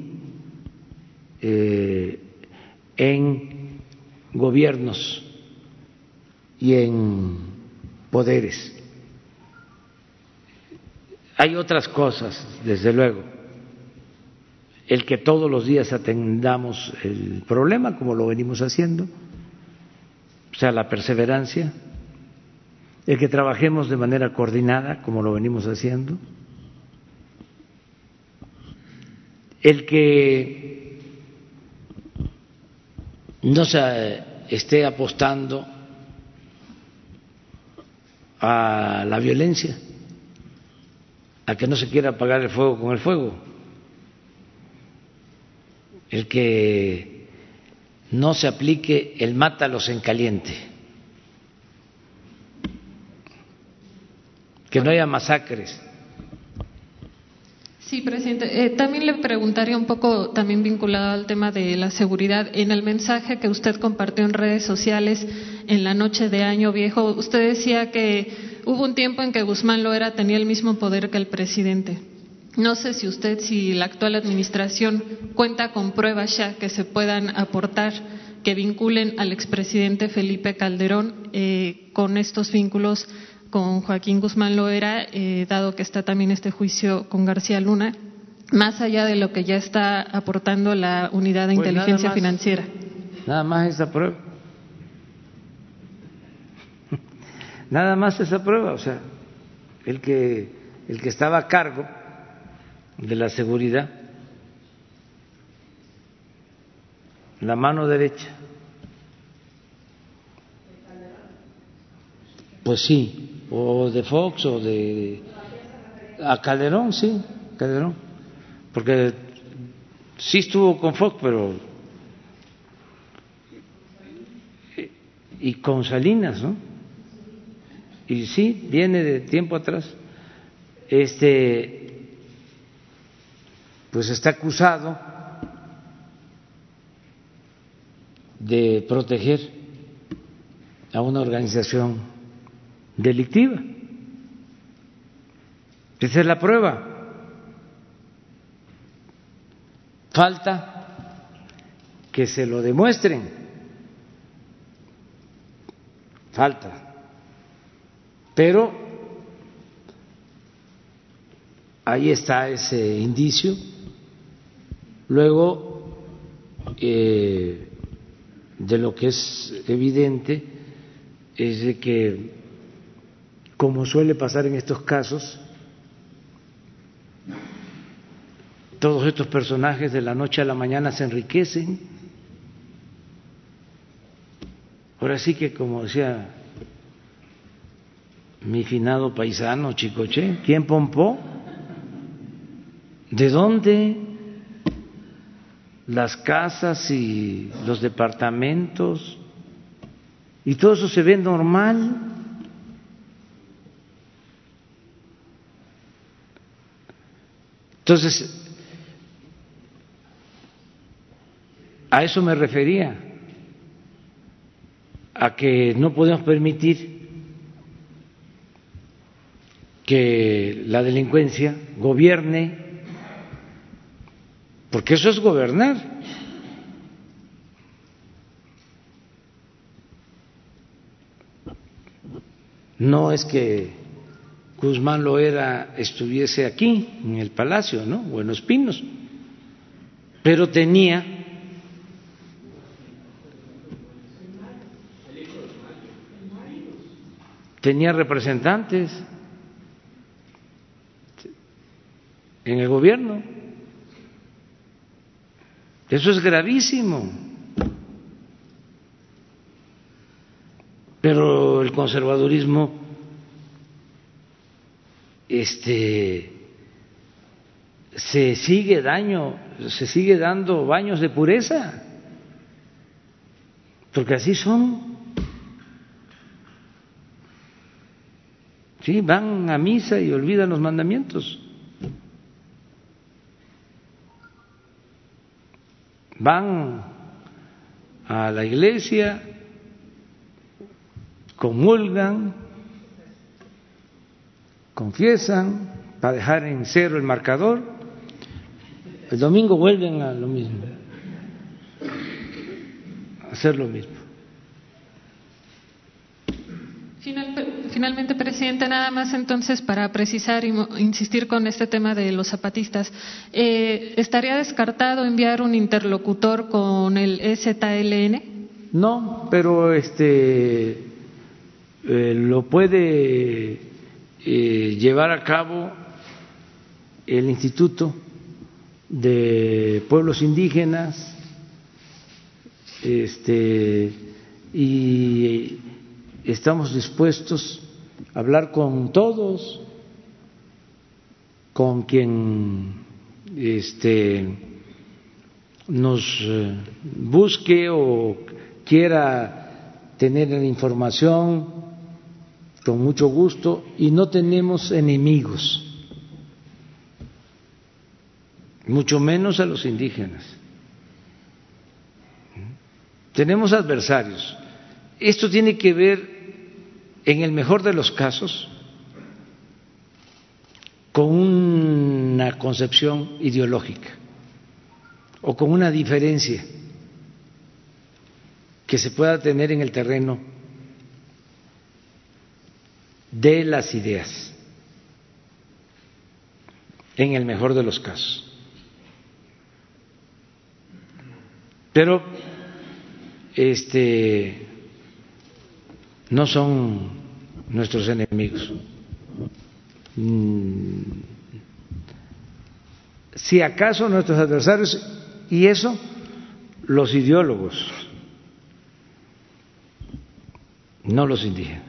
eh, en gobiernos y en poderes. Hay otras cosas, desde luego, el que todos los días atendamos el problema, como lo venimos haciendo, o sea, la perseverancia, el que trabajemos de manera coordinada, como lo venimos haciendo, el que no se esté apostando a la violencia, a que no se quiera apagar el fuego con el fuego, el que no se aplique el mátalos en caliente, que no haya masacres. Sí, presidente. Eh, también le preguntaría un poco, también vinculado al tema de la seguridad. En el mensaje que usted compartió en redes sociales en la noche de Año Viejo, usted decía que hubo un tiempo en que Guzmán Loera tenía el mismo poder que el presidente. No sé si usted, si la actual administración cuenta con pruebas ya que se puedan aportar que vinculen al expresidente Felipe Calderón eh, con estos vínculos con Joaquín Guzmán Loera, eh, dado que está también este juicio con García Luna, más allá de lo que ya está aportando la unidad de Pues inteligencia nada más. financiera. Nada más esa prueba. Nada más esa prueba, o sea, el que el que estaba a cargo de la seguridad, la mano derecha. Pues sí, o de Fox o de a Calderón, sí, Calderón, porque sí estuvo con Fox, pero y con Salinas, ¿no? Y sí, viene de tiempo atrás. Este, pues está acusado de proteger a una organización delictiva. Esa es la prueba. Falta que se lo demuestren. Falta. Pero ahí está ese indicio. Luego, eh, de lo que es evidente, es de que, como suele pasar en estos casos, todos estos personajes de la noche a la mañana se enriquecen. Ahora sí que, como decía mi finado paisano Chicoche, ¿quién pompó? ¿De dónde? Las casas y los departamentos, y todo eso se ve normal. Entonces, a eso me refería, a que no podemos permitir que la delincuencia gobierne, porque eso es gobernar. No es que Guzmán Loera estuviese aquí, en el palacio, ¿no? O en los pinos, pero tenía tenía representantes en el gobierno. Eso es gravísimo. Pero el conservadurismo este se sigue daño, se sigue dando baños de pureza. Porque así son. Sí, van a misa y olvidan los mandamientos. Van a la iglesia, comulgan, confiesan para dejar en cero el marcador. El domingo vuelven a lo mismo, a hacer lo mismo. Final- Finalmente, presidente, nada más entonces para precisar mo- insistir con este tema de los zapatistas, eh, ¿estaría descartado enviar un interlocutor con el E EZLN? No, pero este eh, lo puede eh, llevar a cabo el Instituto de Pueblos Indígenas, este y estamos dispuestos hablar con todos, con quien este nos eh, busque o quiera tener la información con mucho gusto y no tenemos enemigos, mucho menos a los indígenas. Tenemos adversarios. Esto tiene que ver, en el mejor de los casos, con una concepción ideológica o con una diferencia que se pueda tener en el terreno de las ideas, en el mejor de los casos. Pero este no son nuestros enemigos. Mm, si acaso nuestros adversarios, y eso los ideólogos, no los indígenas.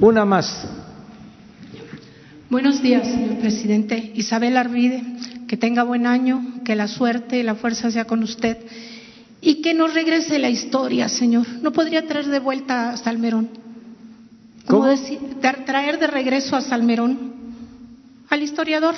Una más. Buenos días, señor presidente. Isabel Arvide, que tenga buen año, que la suerte y la fuerza sea con usted y que nos regrese la historia, Señor. ¿No podría traer de vuelta a Salmerón? ¿Cómo? Decir, traer de regreso a Salmerón al historiador.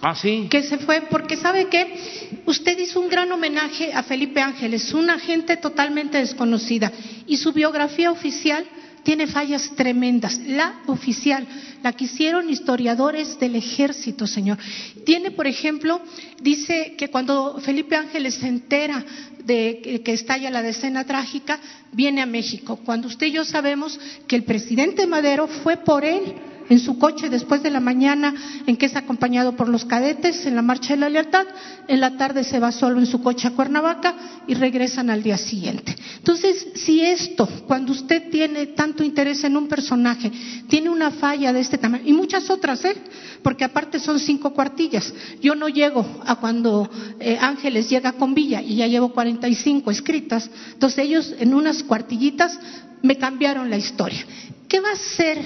Ah, sí. Que se fue, porque sabe que usted hizo un gran homenaje a Felipe Ángeles, una gente totalmente desconocida, y su biografía oficial tiene fallas tremendas. La oficial, la que hicieron historiadores del ejército, señor. Tiene, por ejemplo, dice que cuando Felipe Ángeles se entera de que estalla la decena trágica, viene a México. Cuando usted y yo sabemos que el presidente Madero fue por él en su coche después de la mañana en que es acompañado por los cadetes en la Marcha de la Lealtad, en la tarde se va solo en su coche a Cuernavaca y regresan al día siguiente. Entonces, si esto, cuando usted tiene tanto interés en un personaje, tiene una falla de este tamaño, y muchas otras, ¿eh? porque aparte son cinco cuartillas, yo no llego a cuando eh, Ángeles llega con Villa y ya llevo 45 escritas, entonces ellos en unas cuartillitas me cambiaron la historia. ¿Qué va a hacer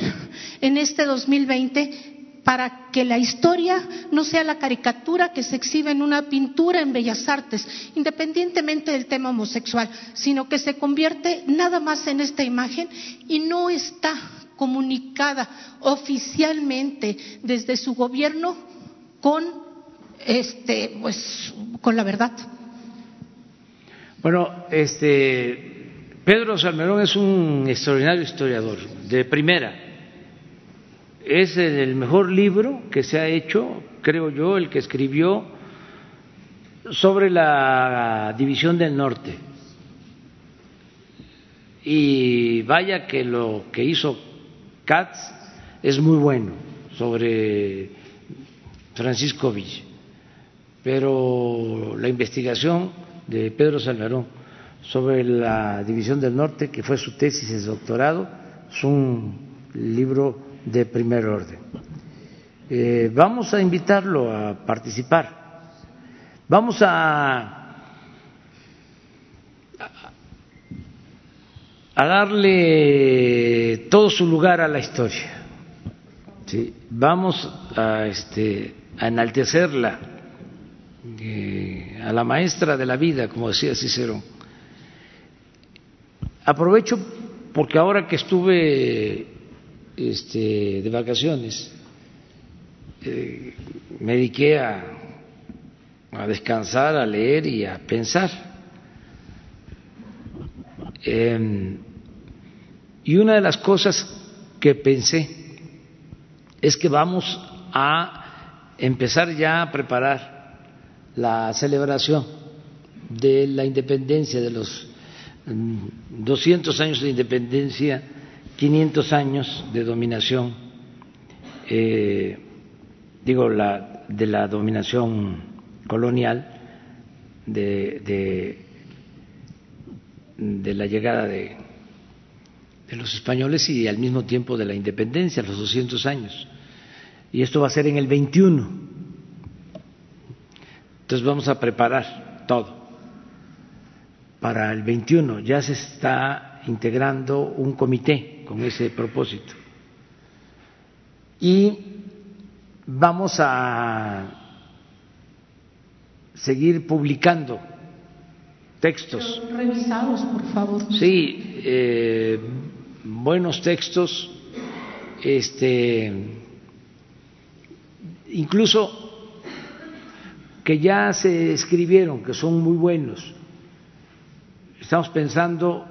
en este 2020 para que la historia no sea la caricatura que se exhibe en una pintura en Bellas Artes, independientemente del tema homosexual, sino que se convierte nada más en esta imagen y no está comunicada oficialmente desde su gobierno con este pues con la verdad. Bueno, este Pedro Salmerón es un extraordinario historiador, de primera. Es el mejor libro que se ha hecho, creo yo, el que escribió sobre la división del norte. Y vaya que lo que hizo Katz es muy bueno sobre Francisco Villa. Pero la investigación de Pedro Salmerón sobre la División del Norte, que fue su tesis de doctorado. Es un libro de primer orden. Eh, vamos a invitarlo a participar. Vamos a, darle todo su lugar a la historia. Vamos a, este, a enaltecerla, eh, a la maestra de la vida, como decía Cicero Aprovecho porque ahora que estuve este, de vacaciones, eh, me dediqué a, a, descansar, a leer y a pensar. Eh, y una de las cosas que pensé es que vamos a empezar ya a preparar la celebración de la independencia de los 200 años de independencia, 500 años de dominación, eh, digo, la, de la dominación colonial, de, la llegada de, de los españoles y al mismo tiempo de la independencia, los 200 años. Y esto va a ser en el 21. Entonces vamos a preparar todo para el 21. Ya se está integrando un comité con ese propósito. Y vamos a seguir publicando textos. revisados, por favor. Sí, eh, buenos textos, este, incluso que ya se escribieron, que son muy buenos Estamos pensando,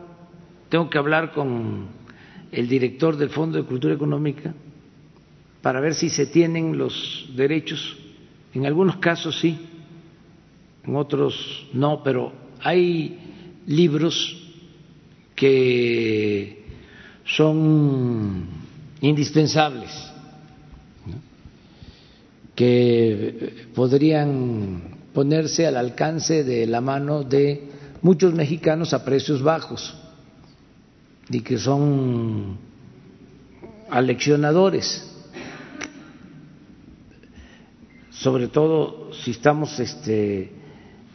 tengo que hablar con el director del Fondo de Cultura Económica para ver si se tienen los derechos. En algunos casos sí, en otros no, pero hay libros que son indispensables, que podrían ponerse al alcance de la mano de muchos mexicanos a precios bajos y que son aleccionadores, sobre todo si estamos este,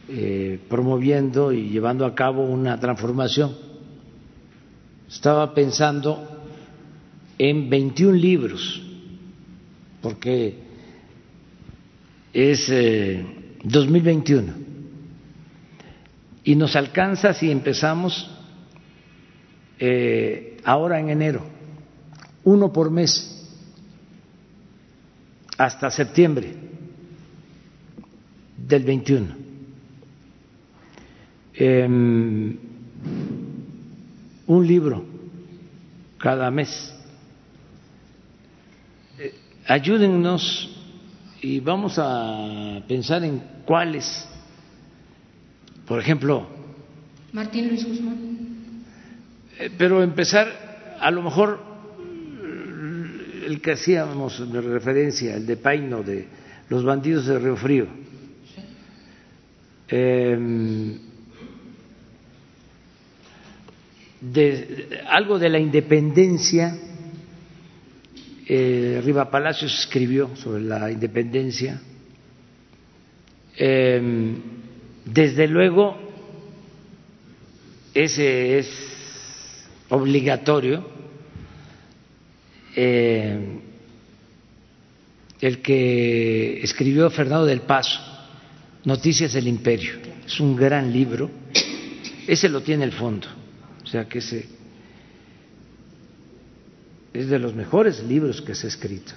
eh, promoviendo y llevando a cabo una transformación. Estaba pensando en 21 libros, porque es 2021 eh, y nos alcanza si empezamos eh, ahora en enero, uno por mes, hasta septiembre del 21. Em, un libro cada mes. Eh, ayúdennos y vamos a pensar en cuáles, por ejemplo. Martín Luis Guzmán. Eh, pero empezar, a lo mejor el que hacíamos de referencia, el de Paino, de los bandidos de Río Frío. Em, de, algo de la independencia. Eh, Riva Palacios escribió sobre la independencia. Em, desde luego, ese es obligatorio. Eh, el que escribió Fernando del Paso, Noticias del Imperio. Es un gran libro. Ese lo tiene el fondo. O sea que ese es de los mejores libros que se ha escrito.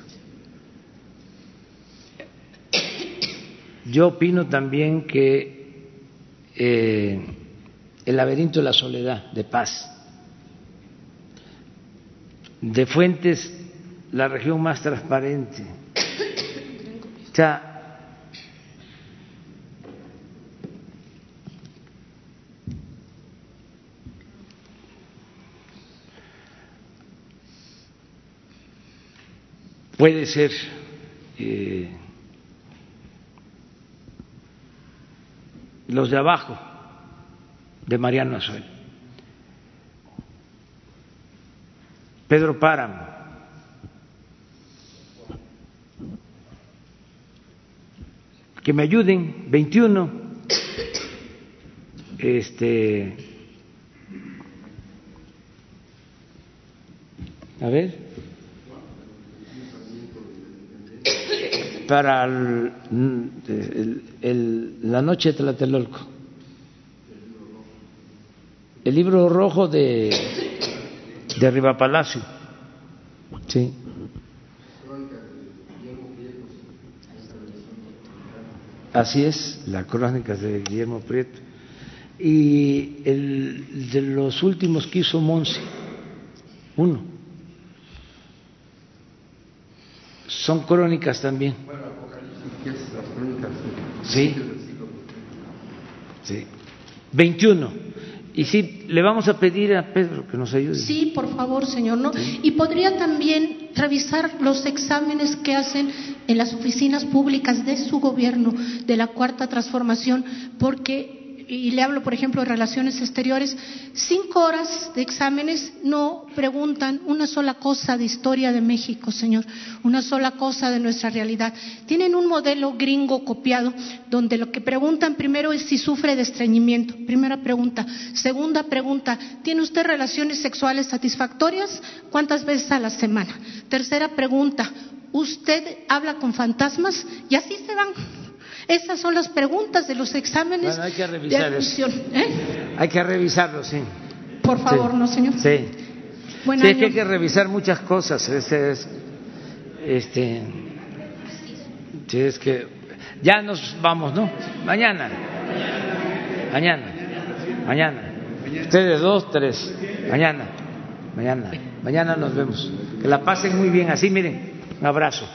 Yo opino también que eh, El laberinto de la soledad, de paz, de Fuentes, la región más transparente. O sea, puede ser eh, los de abajo de Mariano Azuel, Pedro Páramo, que me ayuden, 21, este, a ver. Para la noche de Tlatelolco. El libro rojo de, de Riva Palacio. Sí. Así es, la crónica de Guillermo Prieto. Y el de los últimos que hizo Monsi, uno. Son crónicas también. Sí. Sí. 21. Y sí, le vamos a pedir a Pedro que nos ayude. Sí, por favor, señor. ¿no? Y podría también revisar los exámenes que hacen en las oficinas públicas de su gobierno, de la cuarta transformación, porque y le hablo, por ejemplo, de relaciones exteriores, cinco horas de exámenes no preguntan una sola cosa de historia de México, señor, una sola cosa de nuestra realidad. Tienen un modelo gringo copiado donde lo que preguntan primero es si sufre de estreñimiento. Primera pregunta. Segunda pregunta, ¿tiene usted relaciones sexuales satisfactorias? ¿Cuántas veces a la semana? Tercera pregunta, ¿usted habla con fantasmas? Y así se van esas son las preguntas de los exámenes hay que de. ¿eh? Hay que revisarlo, sí. Por favor, ¿no, señor? Sí. sí, es que hay que revisar muchas cosas. Este, es, este, sí, es que ya nos vamos, ¿no? Mañana. Mañana. Mañana. Ustedes dos, tres. Mañana. mañana, mañana nos vemos. Que la pasen muy bien, así miren, un abrazo.